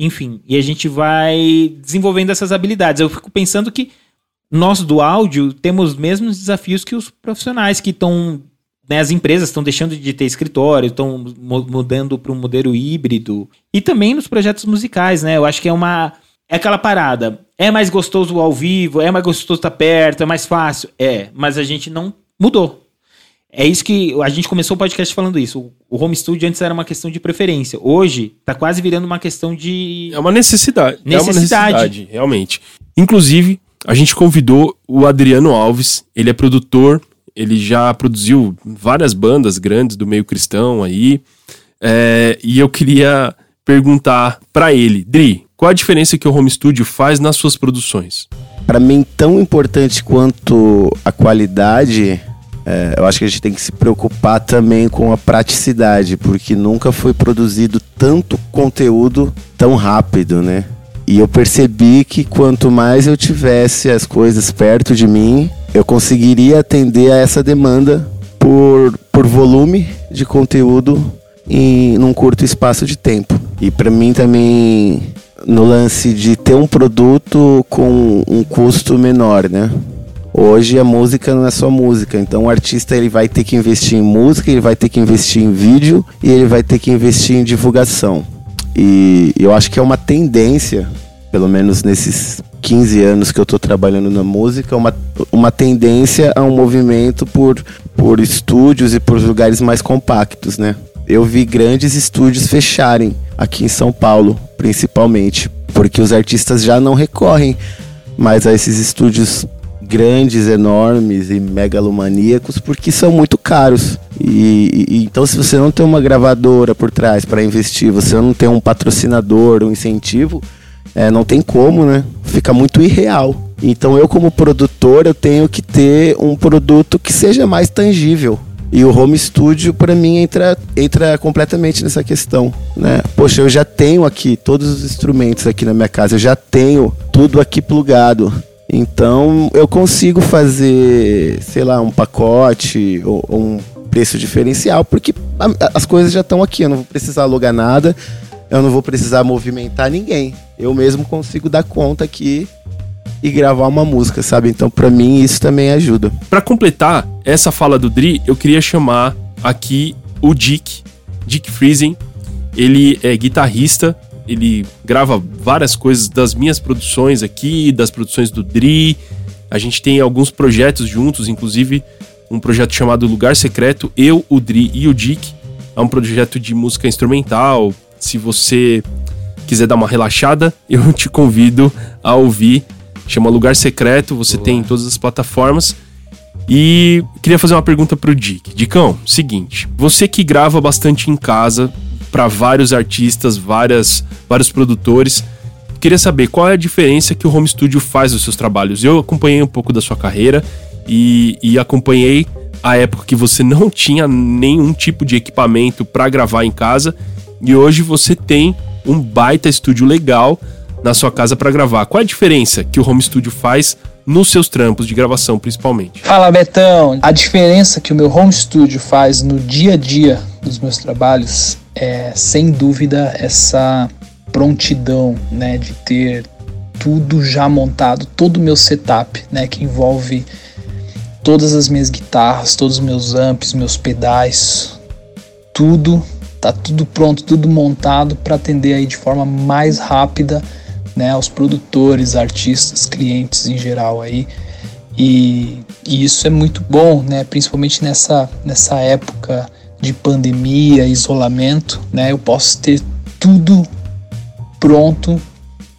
Speaker 1: Enfim, e a gente vai desenvolvendo essas habilidades. Eu fico pensando que nós do áudio temos os mesmos desafios que os profissionais que estão. Né, as empresas estão deixando de ter escritório, estão mudando para um modelo híbrido. E também nos projetos musicais, né? Eu acho que é uma. É aquela parada. É mais gostoso ao vivo, é mais gostoso estar perto, é mais fácil. É, mas a gente não mudou. É isso que a gente começou o podcast falando isso. O home studio antes era uma questão de preferência. Hoje tá quase virando uma questão de
Speaker 2: É uma necessidade.
Speaker 1: Necessidade.
Speaker 2: É uma necessidade, realmente. Inclusive, a gente convidou o Adriano Alves. Ele é produtor. Ele já produziu várias bandas grandes do meio cristão aí. É, e eu queria perguntar pra ele, Dri, qual a diferença que o home studio faz nas suas produções?
Speaker 8: Pra mim, tão importante quanto a qualidade, é, eu acho que a gente tem que se preocupar também com a praticidade, porque nunca foi produzido tanto conteúdo tão rápido, né? E eu percebi que quanto mais eu tivesse as coisas perto de mim, eu conseguiria atender a essa demanda por, por volume de conteúdo em num curto espaço de tempo. E para mim também no lance de ter um produto com um custo menor, né? Hoje a música não é só música, então o artista ele vai ter que investir em música, ele vai ter que investir em vídeo e ele vai ter que investir em divulgação. E eu acho que é uma tendência, pelo menos nesses 15 anos que eu estou trabalhando na música, uma, uma tendência a um movimento por, por estúdios e por lugares mais compactos, né? Eu vi grandes estúdios fecharem aqui em São Paulo, principalmente, porque os artistas já não recorrem mais a esses estúdios grandes, enormes e megalomaníacos, porque são muito caros. E, e então, se você não tem uma gravadora por trás para investir, você não tem um patrocinador, um incentivo, é, não tem como, né? Fica muito irreal. Então, eu como produtor, eu tenho que ter um produto que seja mais tangível. E o home studio, para mim, entra, entra completamente nessa questão, né? Poxa, eu já tenho aqui todos os instrumentos aqui na minha casa, eu já tenho tudo aqui plugado. Então, eu consigo fazer, sei lá, um pacote ou, ou um preço diferencial, porque as coisas já estão aqui, eu não vou precisar alugar nada, eu não vou precisar movimentar ninguém. Eu mesmo consigo dar conta aqui e gravar uma música, sabe? Então, para mim, isso também ajuda.
Speaker 2: Para completar essa fala do Dri, eu queria chamar aqui o Dick, Dick Friesen. Ele é guitarrista, ele grava várias coisas das minhas produções aqui, das produções do Dri. A gente tem alguns projetos juntos, inclusive um projeto chamado Lugar Secreto, eu, o Dri e o Dick. É um projeto de música instrumental. Se você quiser dar uma relaxada, eu te convido a ouvir chama Lugar Secreto, você Boa. tem em todas as plataformas. E queria fazer uma pergunta pro Dick. Dicão, seguinte, você que grava bastante em casa para vários artistas, várias, vários produtores, queria saber qual é a diferença que o home studio faz nos seus trabalhos. Eu acompanhei um pouco da sua carreira e, e acompanhei a época que você não tinha nenhum tipo de equipamento para gravar em casa e hoje você tem um baita estúdio legal na sua casa para gravar. Qual a diferença que o home studio faz nos seus trampos de gravação, principalmente?
Speaker 9: Fala, Betão. A diferença que o meu home studio faz no dia a dia dos meus trabalhos é, sem dúvida, essa prontidão, né, de ter tudo já montado, todo o meu setup, né, que envolve todas as minhas guitarras, todos os meus amps, meus pedais, tudo tá tudo pronto, tudo montado para atender aí de forma mais rápida né, aos produtores, artistas, clientes em geral aí. E, e, isso é muito bom, né, principalmente nessa, nessa época de pandemia, isolamento, né, eu posso ter tudo pronto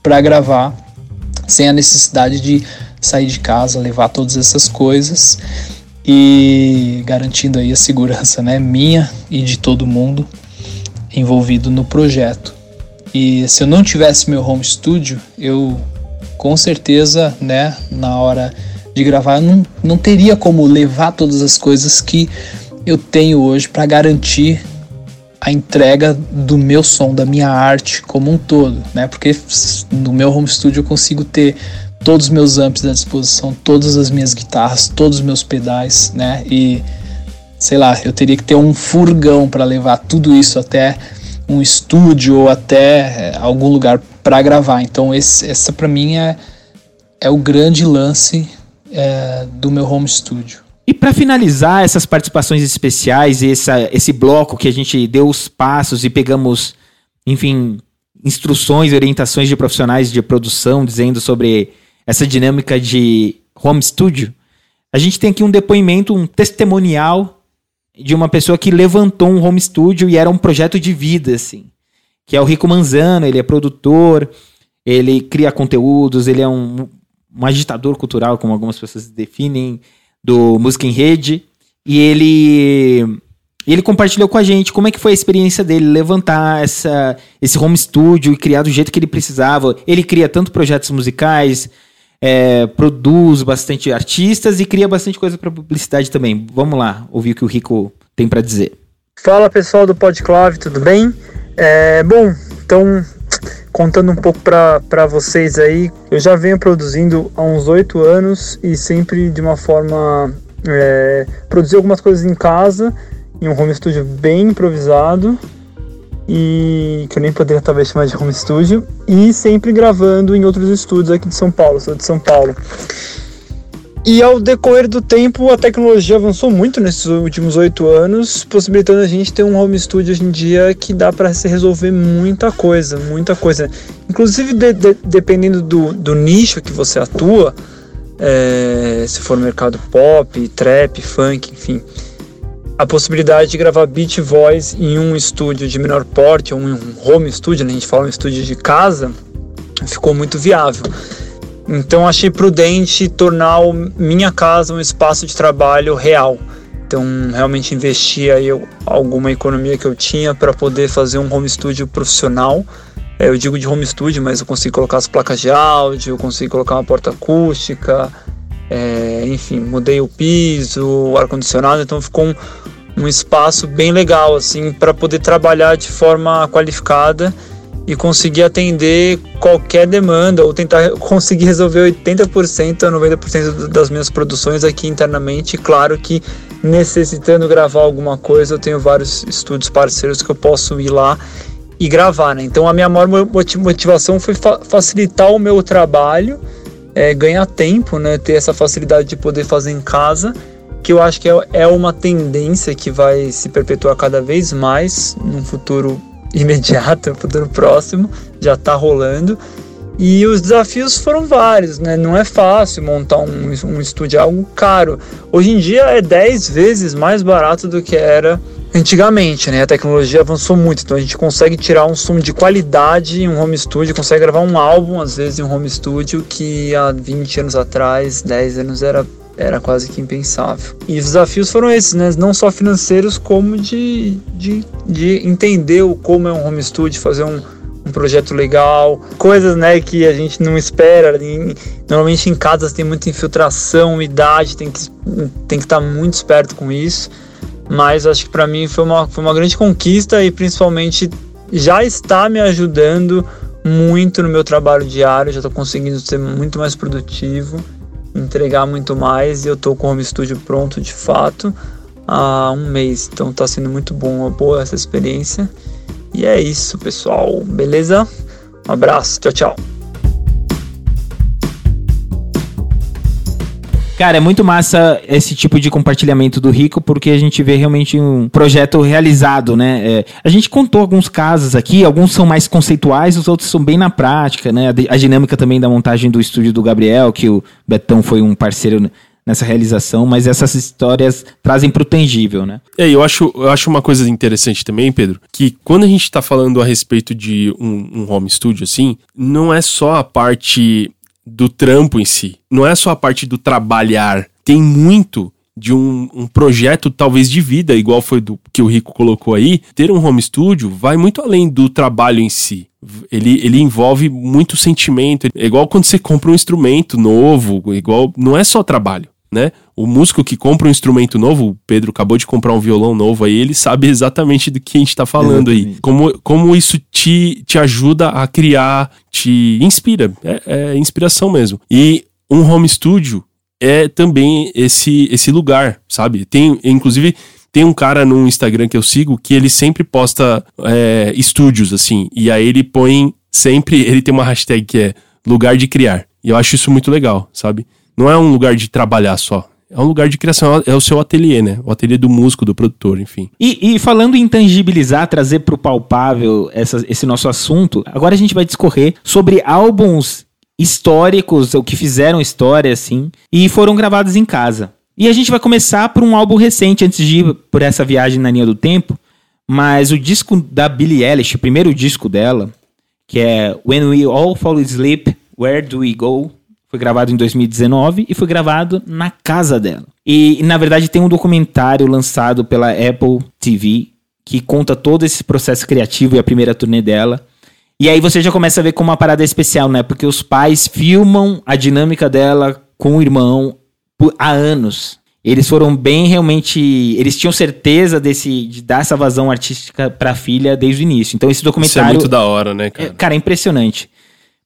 Speaker 9: para gravar sem a necessidade de sair de casa, levar todas essas coisas e garantindo aí a segurança, né, minha e de todo mundo envolvido no projeto. E se eu não tivesse meu home studio, eu com certeza, né, na hora de gravar, eu não, não teria como levar todas as coisas que eu tenho hoje para garantir a entrega do meu som, da minha arte como um todo, né? Porque no meu home studio eu consigo ter todos os meus amps à disposição, todas as minhas guitarras, todos os meus pedais, né? E sei lá, eu teria que ter um furgão para levar tudo isso até um estúdio ou até é, algum lugar para gravar. Então esse, essa para mim é, é o grande lance é, do meu home studio.
Speaker 1: E para finalizar essas participações especiais e essa, esse bloco que a gente deu os passos e pegamos, enfim, instruções orientações de profissionais de produção dizendo sobre essa dinâmica de home studio, a gente tem aqui um depoimento, um testemunial de uma pessoa que levantou um home studio e era um projeto de vida, assim. Que é o Rico Manzano, ele é produtor, ele cria conteúdos, ele é um, um agitador cultural, como algumas pessoas definem, do Música em Rede. E ele ele compartilhou com a gente como é que foi a experiência dele levantar essa, esse home studio e criar do jeito que ele precisava. Ele cria tanto projetos musicais, é, produz bastante artistas e cria bastante coisa para publicidade também. Vamos lá, ouvir o que o Rico tem para dizer.
Speaker 10: Fala pessoal do Podclave, tudo bem? É, bom, então contando um pouco para vocês aí, eu já venho produzindo há uns oito anos e sempre de uma forma é, produzir algumas coisas em casa, em um home studio bem improvisado e que eu nem poderia talvez chamar de home studio, e sempre gravando em outros estúdios aqui de São Paulo, sou de São Paulo. E ao decorrer do tempo, a tecnologia avançou muito nesses últimos oito anos, possibilitando a gente ter um home studio hoje em dia que dá para se resolver muita coisa, muita coisa. Inclusive, de, de, dependendo do, do, nicho que você atua, é, se for no mercado pop, trap, funk, enfim, a possibilidade de gravar beat voice em um estúdio de menor porte, ou um home studio, né? a gente fala um estúdio de casa, ficou muito viável. Então achei prudente tornar minha casa um espaço de trabalho real. Então realmente investi aí alguma economia que eu tinha para poder fazer um home studio profissional. É, eu digo de home studio, mas eu consigo colocar as placas de áudio, eu consigo colocar uma porta acústica, é, enfim, mudei o piso, o ar-condicionado, então ficou um, um espaço bem legal assim para poder trabalhar de forma qualificada e conseguir atender qualquer demanda ou tentar conseguir resolver 80% a 90% das minhas produções aqui internamente. Claro que necessitando gravar alguma coisa, eu tenho vários estúdios parceiros que eu posso ir lá e gravar, né? Então a minha maior motivação foi fa facilitar o meu trabalho é, ganhar tempo, né? Ter essa facilidade de poder fazer em casa, que eu acho que é, é uma tendência que vai se perpetuar cada vez mais num futuro imediato, no futuro próximo, já está rolando. E os desafios foram vários, né? Não é fácil montar um, um estúdio, é algo caro. Hoje em dia é 10 vezes mais barato do que era antigamente, né? A tecnologia avançou muito, então a gente consegue tirar um som de qualidade em um home studio, consegue gravar um álbum, às vezes, em um home studio, que há 20 anos atrás, 10 anos era era quase que impensável. E os desafios foram esses, né? Não só financeiros, como de, de, de entender o, como é um home studio, fazer um, um projeto legal, coisas né, que a gente não espera. Normalmente em casas tem muita infiltração, umidade, tem que, tem que estar muito esperto com isso. Mas acho que para mim foi uma, foi uma grande conquista e principalmente já está me ajudando muito no meu trabalho diário, já estou conseguindo ser muito mais produtivo, entregar muito mais e eu estou com o home studio pronto de fato há um mês, então está sendo muito bom, boa essa experiência. E é isso, pessoal. Beleza? Um abraço. Tchau, tchau.
Speaker 1: Cara, é muito massa esse tipo de compartilhamento do Rico, porque a gente vê realmente um projeto realizado, né? É, a gente contou alguns casos aqui, alguns são mais conceituais, os outros são bem na prática, né? A, a dinâmica também da montagem do estúdio do Gabriel, que o Betão foi um parceiro nessa realização, mas essas histórias trazem pro tangível, né?
Speaker 2: É, eu acho, eu acho uma coisa interessante também, Pedro, que quando a gente tá falando a respeito de um, um home studio assim, não é só a parte do trampo em si, não é só a parte do trabalhar, tem muito de um, um, projeto talvez de vida, igual foi do que o Rico colocou aí, ter um home studio vai muito além do trabalho em si. Ele, ele envolve muito sentimento. É igual quando você compra um instrumento novo, igual. Não é só trabalho. Né? O músico que compra um instrumento novo, o Pedro acabou de comprar um violão novo aí, ele sabe exatamente do que a gente tá falando aí.
Speaker 1: Exatamente.
Speaker 2: Como, como isso te, te ajuda a criar, te inspira. É, é inspiração mesmo. E um home studio é também esse, esse lugar, sabe? Tem, inclusive, tem um cara no Instagram que eu sigo que ele sempre posta é, estúdios, assim. E aí ele põe sempre. Ele tem uma hashtag que é lugar de criar. E eu acho isso muito legal, sabe? Não é um lugar de trabalhar só. É um lugar de criação, é o seu ateliê, né? O ateliê do músico, do produtor, enfim.
Speaker 1: E, e falando em tangibilizar, trazer pro palpável essa- esse nosso assunto, agora a gente vai discorrer sobre álbuns históricos, o que fizeram história, assim, e foram gravados em casa. E a gente vai começar por um álbum recente, antes de ir por essa viagem na linha do tempo, mas o disco da Billie Eilish, o primeiro disco dela, que é When We All Fall Asleep, Where Do We Go? Foi gravado em 2019 e foi gravado na casa dela. E, na verdade, tem um documentário lançado pela Apple TV que conta todo esse processo criativo e a primeira turnê dela. E aí você já começa a ver como uma parada especial, né? Porque os pais filmam a dinâmica dela com o irmão por- há anos. Eles foram bem realmente. Eles tinham certeza desse, de dar essa vazão artística pra filha desde o início. Então esse
Speaker 2: Isso é
Speaker 1: documentário.
Speaker 2: muito da hora, né,
Speaker 1: É,
Speaker 2: cara?
Speaker 1: cara, é impressionante.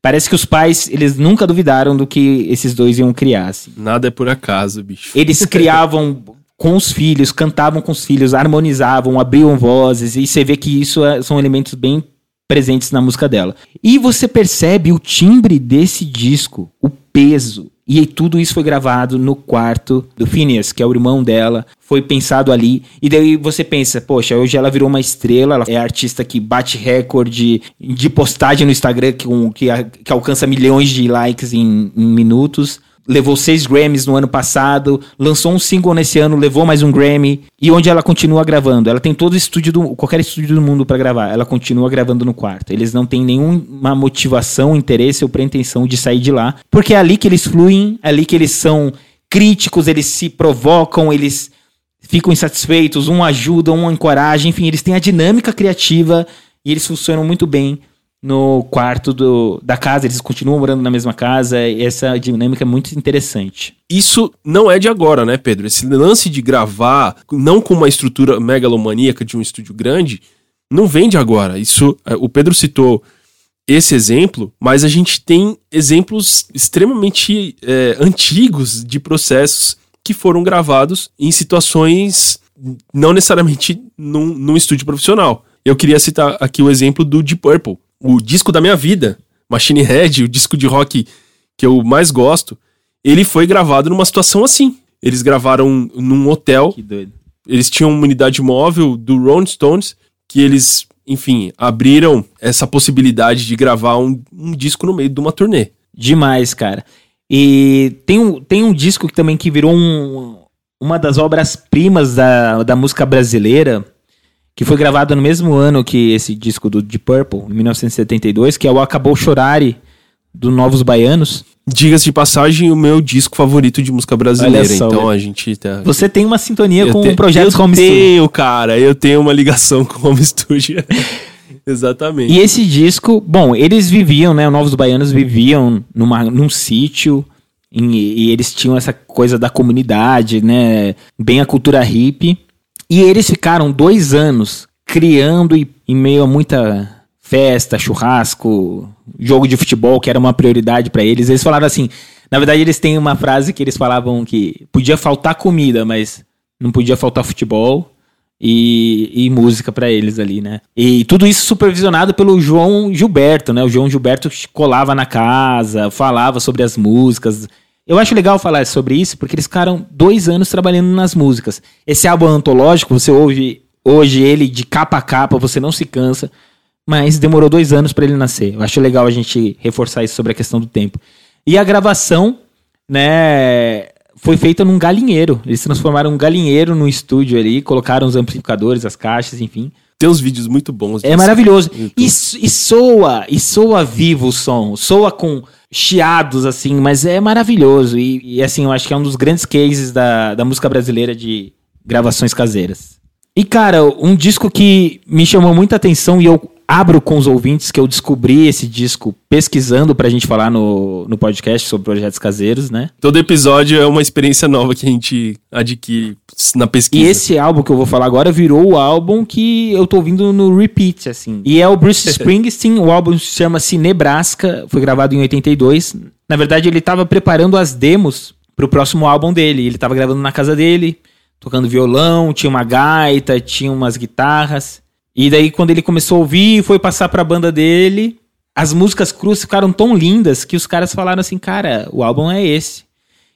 Speaker 1: Parece que os pais, eles nunca duvidaram do que esses dois iam criar. assim.
Speaker 2: Nada é por acaso, bicho.
Speaker 1: Eles criavam com os filhos, cantavam com os filhos, harmonizavam, abriam vozes, e você vê que isso é- são elementos bem presentes na música dela. E você percebe o timbre desse disco, o peso. E tudo isso foi gravado no quarto do Phineas, que é o irmão dela. Foi pensado ali. E daí você pensa, poxa, hoje ela virou uma estrela. Ela é artista que bate recorde de postagem no Instagram, que, que, que alcança milhões de likes em- em minutos levou seis Grammys no ano passado, lançou um single nesse ano, levou mais um Grammy, e onde ela continua gravando. Ela tem todo estúdio, do, qualquer estúdio do mundo pra gravar, ela continua gravando no quarto. Eles não têm nenhuma motivação, interesse ou pretensão de sair de lá, porque é ali que eles fluem, é ali que eles são críticos, eles se provocam, eles ficam insatisfeitos, um ajuda, um encoraja, enfim, eles têm a dinâmica criativa e eles funcionam muito bem no quarto do, da casa, eles continuam morando na mesma casa, e essa dinâmica é muito interessante.
Speaker 2: Isso não é de agora, né, Pedro? Esse lance de gravar, não com uma estrutura megalomaníaca de um estúdio grande, não vem de agora. Isso, é, o Pedro citou esse exemplo, mas a gente tem exemplos extremamente é, antigos de processos que foram gravados em situações não necessariamente num, num estúdio profissional. Eu queria citar aqui o exemplo do Deep Purple, o disco da minha vida, Machine Head, o disco de rock que eu mais gosto, ele foi gravado numa situação assim. Eles gravaram num hotel,
Speaker 1: Que doido.
Speaker 2: eles tinham uma unidade móvel do Rolling Stones, que eles, enfim, abriram essa possibilidade de gravar um, um disco no meio de uma turnê.
Speaker 1: Demais, cara. E tem um, tem um disco que também que virou um- uma das obras-primas da, da música brasileira, que foi gravado no mesmo ano que esse disco do Deep Purple, em 1972, que é o Acabou Chorare, do Novos Baianos.
Speaker 2: Diga-se de passagem, o meu disco favorito de música brasileira.
Speaker 1: Só,
Speaker 2: então a gente tá.
Speaker 1: Você tem uma sintonia
Speaker 2: Eu
Speaker 1: com
Speaker 2: te-
Speaker 1: o projeto
Speaker 2: eu
Speaker 1: Home Studio.
Speaker 2: tenho, cara. Eu tenho uma ligação com o Home Studio. Exatamente.
Speaker 1: E esse disco, bom, eles viviam, né? Os Novos Baianos viviam numa, num sítio em- e eles tinham essa coisa da comunidade, né? Bem a cultura hippie. E eles ficaram dois anos criando e, em meio a muita festa, churrasco, jogo de futebol, que era uma prioridade pra eles. Eles falaram assim: na verdade, eles têm uma frase que eles falavam que podia faltar comida, mas não podia faltar futebol e, e música pra eles ali, né? E tudo isso supervisionado pelo João Gilberto, né? O João Gilberto colava na casa, falava sobre as músicas. Eu acho legal falar sobre isso porque eles ficaram dois anos trabalhando nas músicas. Esse álbum antológico, você ouve hoje ele de capa a capa, você não se cansa, mas demorou dois anos pra ele nascer. Eu acho legal a gente reforçar isso sobre a questão do tempo. E a gravação, né, foi feita num galinheiro. Eles transformaram um galinheiro no estúdio ali, colocaram os amplificadores, as caixas, enfim.
Speaker 2: Tem uns vídeos muito bons.
Speaker 1: É maravilhoso. E, e soa, e soa vivo o som, soa com chiados, assim, mas é maravilhoso. E, e, assim, eu acho que é um dos grandes cases da, da música brasileira de gravações caseiras. E, cara, um disco que me chamou muita atenção e eu abro com os ouvintes que eu descobri esse disco pesquisando pra gente falar no, no podcast sobre projetos caseiros, né?
Speaker 2: Todo episódio é uma experiência nova que a gente adquire na pesquisa.
Speaker 1: E esse álbum que eu vou falar agora virou o álbum que eu tô ouvindo no repeat, assim. E é o Bruce Springsteen, o álbum chama-se Nebraska, foi gravado em 82. Na verdade, ele tava preparando as demos pro próximo álbum dele. Ele tava gravando na casa dele, tocando violão, tinha uma gaita, tinha umas guitarras. E daí, quando ele começou a ouvir e foi passar pra banda dele, as músicas cruz ficaram tão lindas que os caras falaram assim, cara, o álbum é esse.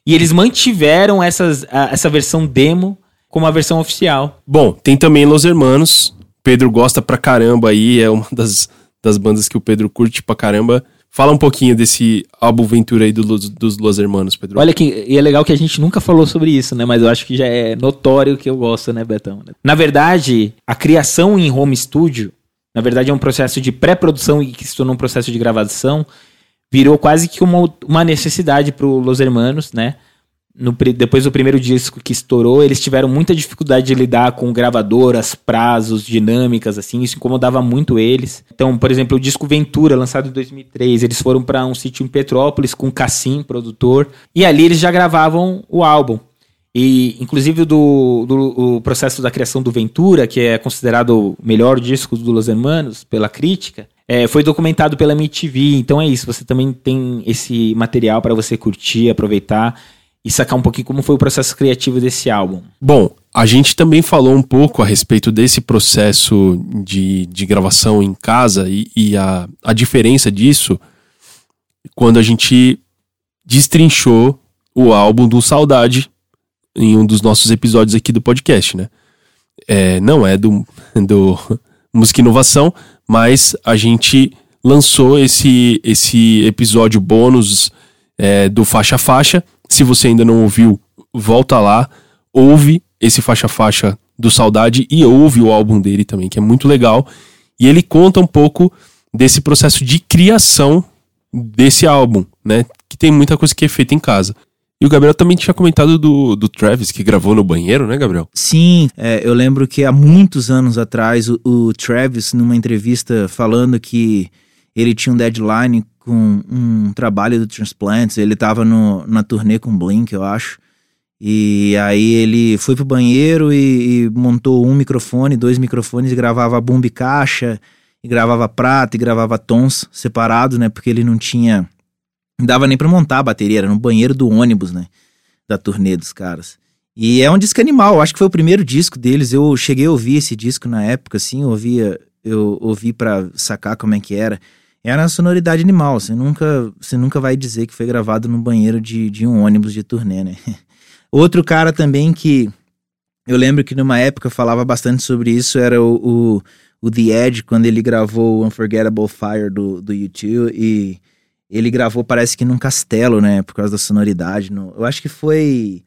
Speaker 1: E eles mantiveram essas, a- essa versão demo como a versão oficial.
Speaker 2: Bom, tem também Los Hermanos. Pedro gosta pra caramba aí, é uma das, das bandas que o Pedro curte pra caramba. Fala um pouquinho desse álbum Ventura aí do dos Los Hermanos, Pedro.
Speaker 1: Olha que e é legal que a gente nunca falou sobre isso, né? Mas eu acho que já é notório que eu gosto, né, Betão? Na verdade, a criação em home studio, na verdade é um processo de pré-produção e que se tornou um processo de gravação, virou quase que uma, uma necessidade para Los Hermanos, né? No, depois do primeiro disco que estourou, eles tiveram muita dificuldade de lidar com gravadoras, prazos, dinâmicas, assim, isso incomodava muito eles. Então, por exemplo, o disco Ventura, lançado em 2003, eles foram para um sítio em Petrópolis com Cassim, produtor, e ali eles já gravavam o álbum. E, inclusive, do, do o processo da criação do Ventura, que é considerado o melhor disco do Los Hermanos pela crítica, é, foi documentado pela MTV. Então é isso, você também tem esse material para você curtir, aproveitar e sacar um pouquinho como foi o processo criativo desse álbum.
Speaker 2: Bom, a gente também falou um pouco a respeito desse processo de, de gravação em casa e, e a, a diferença disso quando a gente destrinchou o álbum do Saudade em um dos nossos episódios aqui do podcast, né? É, não é do, do Música Inovação, mas a gente lançou esse, esse episódio bônus é, do Faixa Faixa. Se você ainda não ouviu, volta lá, ouve esse Faixa a Faixa do Saudade e ouve o álbum dele também, que é muito legal. E ele conta um pouco desse processo de criação desse álbum, né? Que tem muita coisa que é feita em casa. E o Gabriel também tinha comentado do, do Travis, que gravou no banheiro, né, Gabriel?
Speaker 3: Sim, é, eu lembro que há muitos anos atrás o, o Travis, numa entrevista, falando que ele tinha um deadline com um trabalho do Transplants, ele tava no, na turnê com Blink, eu acho. E aí ele foi pro banheiro e, e montou um microfone, dois microfones e gravava bomba e caixa, e gravava prata e gravava tons separados, né? Porque ele não tinha. Não dava nem pra montar a bateria, era no banheiro do ônibus, né? Da turnê dos caras. E é um disco animal, acho que foi o primeiro disco deles. Eu cheguei a ouvir esse disco na época, assim, eu ouvia, eu ouvi pra sacar como é que era. Era uma sonoridade animal, você nunca, você nunca vai dizer que foi gravado no banheiro de, de um ônibus de turnê, né? Outro cara também que eu lembro que numa época falava bastante sobre isso era o, o, o The Edge, quando ele gravou o Unforgettable Fire do, do YouTube e ele gravou, parece que num castelo, né? Por causa da sonoridade. No, eu acho que foi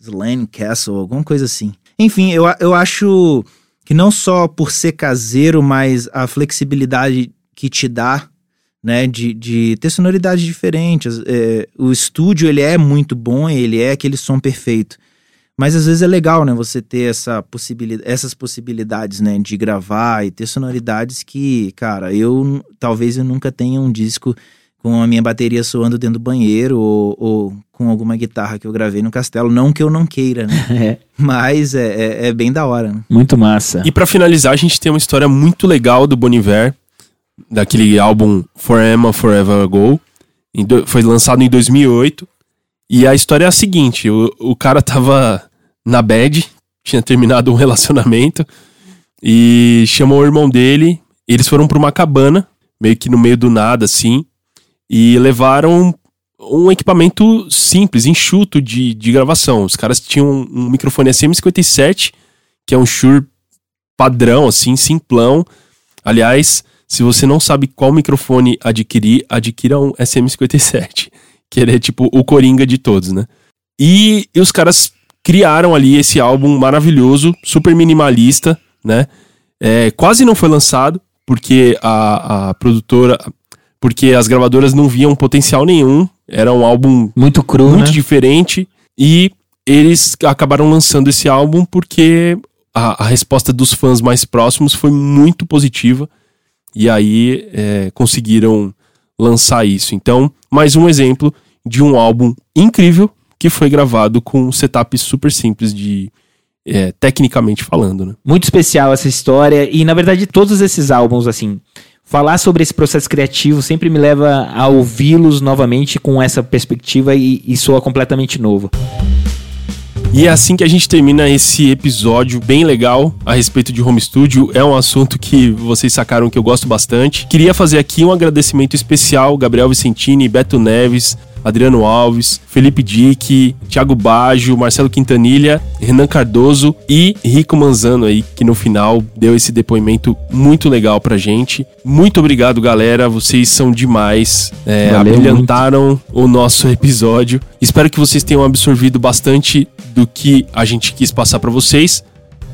Speaker 3: Slane Castle, alguma coisa assim. Enfim, eu, eu acho que não só por ser caseiro, mas a flexibilidade que te dá, né? De, de ter sonoridades diferentes. É, o estúdio, ele é muito bom, ele é aquele som perfeito. Mas às vezes é legal, né? Você ter essa possibilidade, essas possibilidades, né? De gravar e ter sonoridades que, cara, eu talvez eu nunca tenha um disco com a minha bateria soando dentro do banheiro ou, ou com alguma guitarra que eu gravei no castelo. Não que eu não queira, né?
Speaker 1: É,
Speaker 3: Mas é, é, é bem da hora, né?
Speaker 1: muito massa.
Speaker 2: E pra finalizar, a gente tem uma história muito legal do Boniver, daquele álbum Forever Forever Ago. Em do- Foi lançado em 2008. E a história é a seguinte: o, o cara tava na bad, tinha terminado um relacionamento, e chamou o irmão dele. Eles foram pra uma cabana, meio que no meio do nada, assim, e levaram um equipamento simples, enxuto de, de gravação. Os caras tinham um microfone SM57, que é um Shure padrão, assim, simplão. Aliás, se você não sabe qual microfone adquirir, adquira um SM57, que ele é tipo o coringa de todos, né? E, e os caras criaram ali esse álbum maravilhoso, super minimalista, né? É, quase não foi lançado, porque a, a produtora. Porque as gravadoras não viam potencial nenhum. Era um álbum
Speaker 1: Muito cru,
Speaker 2: muito
Speaker 1: né?
Speaker 2: diferente. E eles acabaram lançando esse álbum porque a, a resposta dos fãs mais próximos foi muito positiva. E aí é, conseguiram lançar isso. Então, mais um exemplo de um álbum incrível que foi gravado com um setup super simples de é, tecnicamente falando, né?
Speaker 1: Muito especial essa história e na verdade todos esses álbuns assim, falar sobre esse processo criativo sempre me leva a ouvi-los novamente com essa perspectiva e, e soa completamente novo.
Speaker 2: E é assim que a gente termina esse episódio bem legal a respeito de home studio. É um assunto que vocês sacaram que eu gosto bastante. Queria fazer aqui um agradecimento especial Gabriel Vicentini, Beto Neves, Adriano Alves, Felipe Dick, Thiago Baggio, Marcelo Quintanilha, Renan Cardoso e Rico Manzano aí, que no final deu esse depoimento muito legal pra gente. Muito obrigado, galera. Vocês são demais. É, abrilhantaram muito. o nosso episódio. Espero que vocês tenham absorvido bastante do que a gente quis passar para vocês.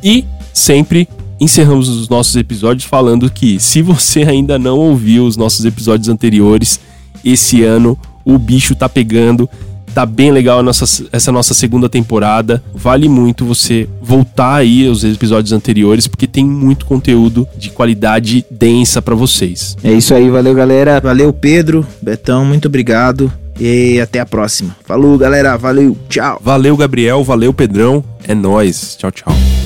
Speaker 2: E sempre encerramos os nossos episódios falando que se você ainda não ouviu os nossos episódios anteriores, esse ano o bicho tá pegando. Tá bem legal nossa, essa nossa segunda temporada. Vale muito você voltar aí aos episódios anteriores, porque tem muito conteúdo de qualidade densa para vocês.
Speaker 3: É isso aí, valeu galera. Valeu Pedro, Betão, muito obrigado. E até a próxima. Falou, galera. Valeu. Tchau.
Speaker 2: Valeu, Gabriel. Valeu, Pedrão. É nós. Tchau, tchau.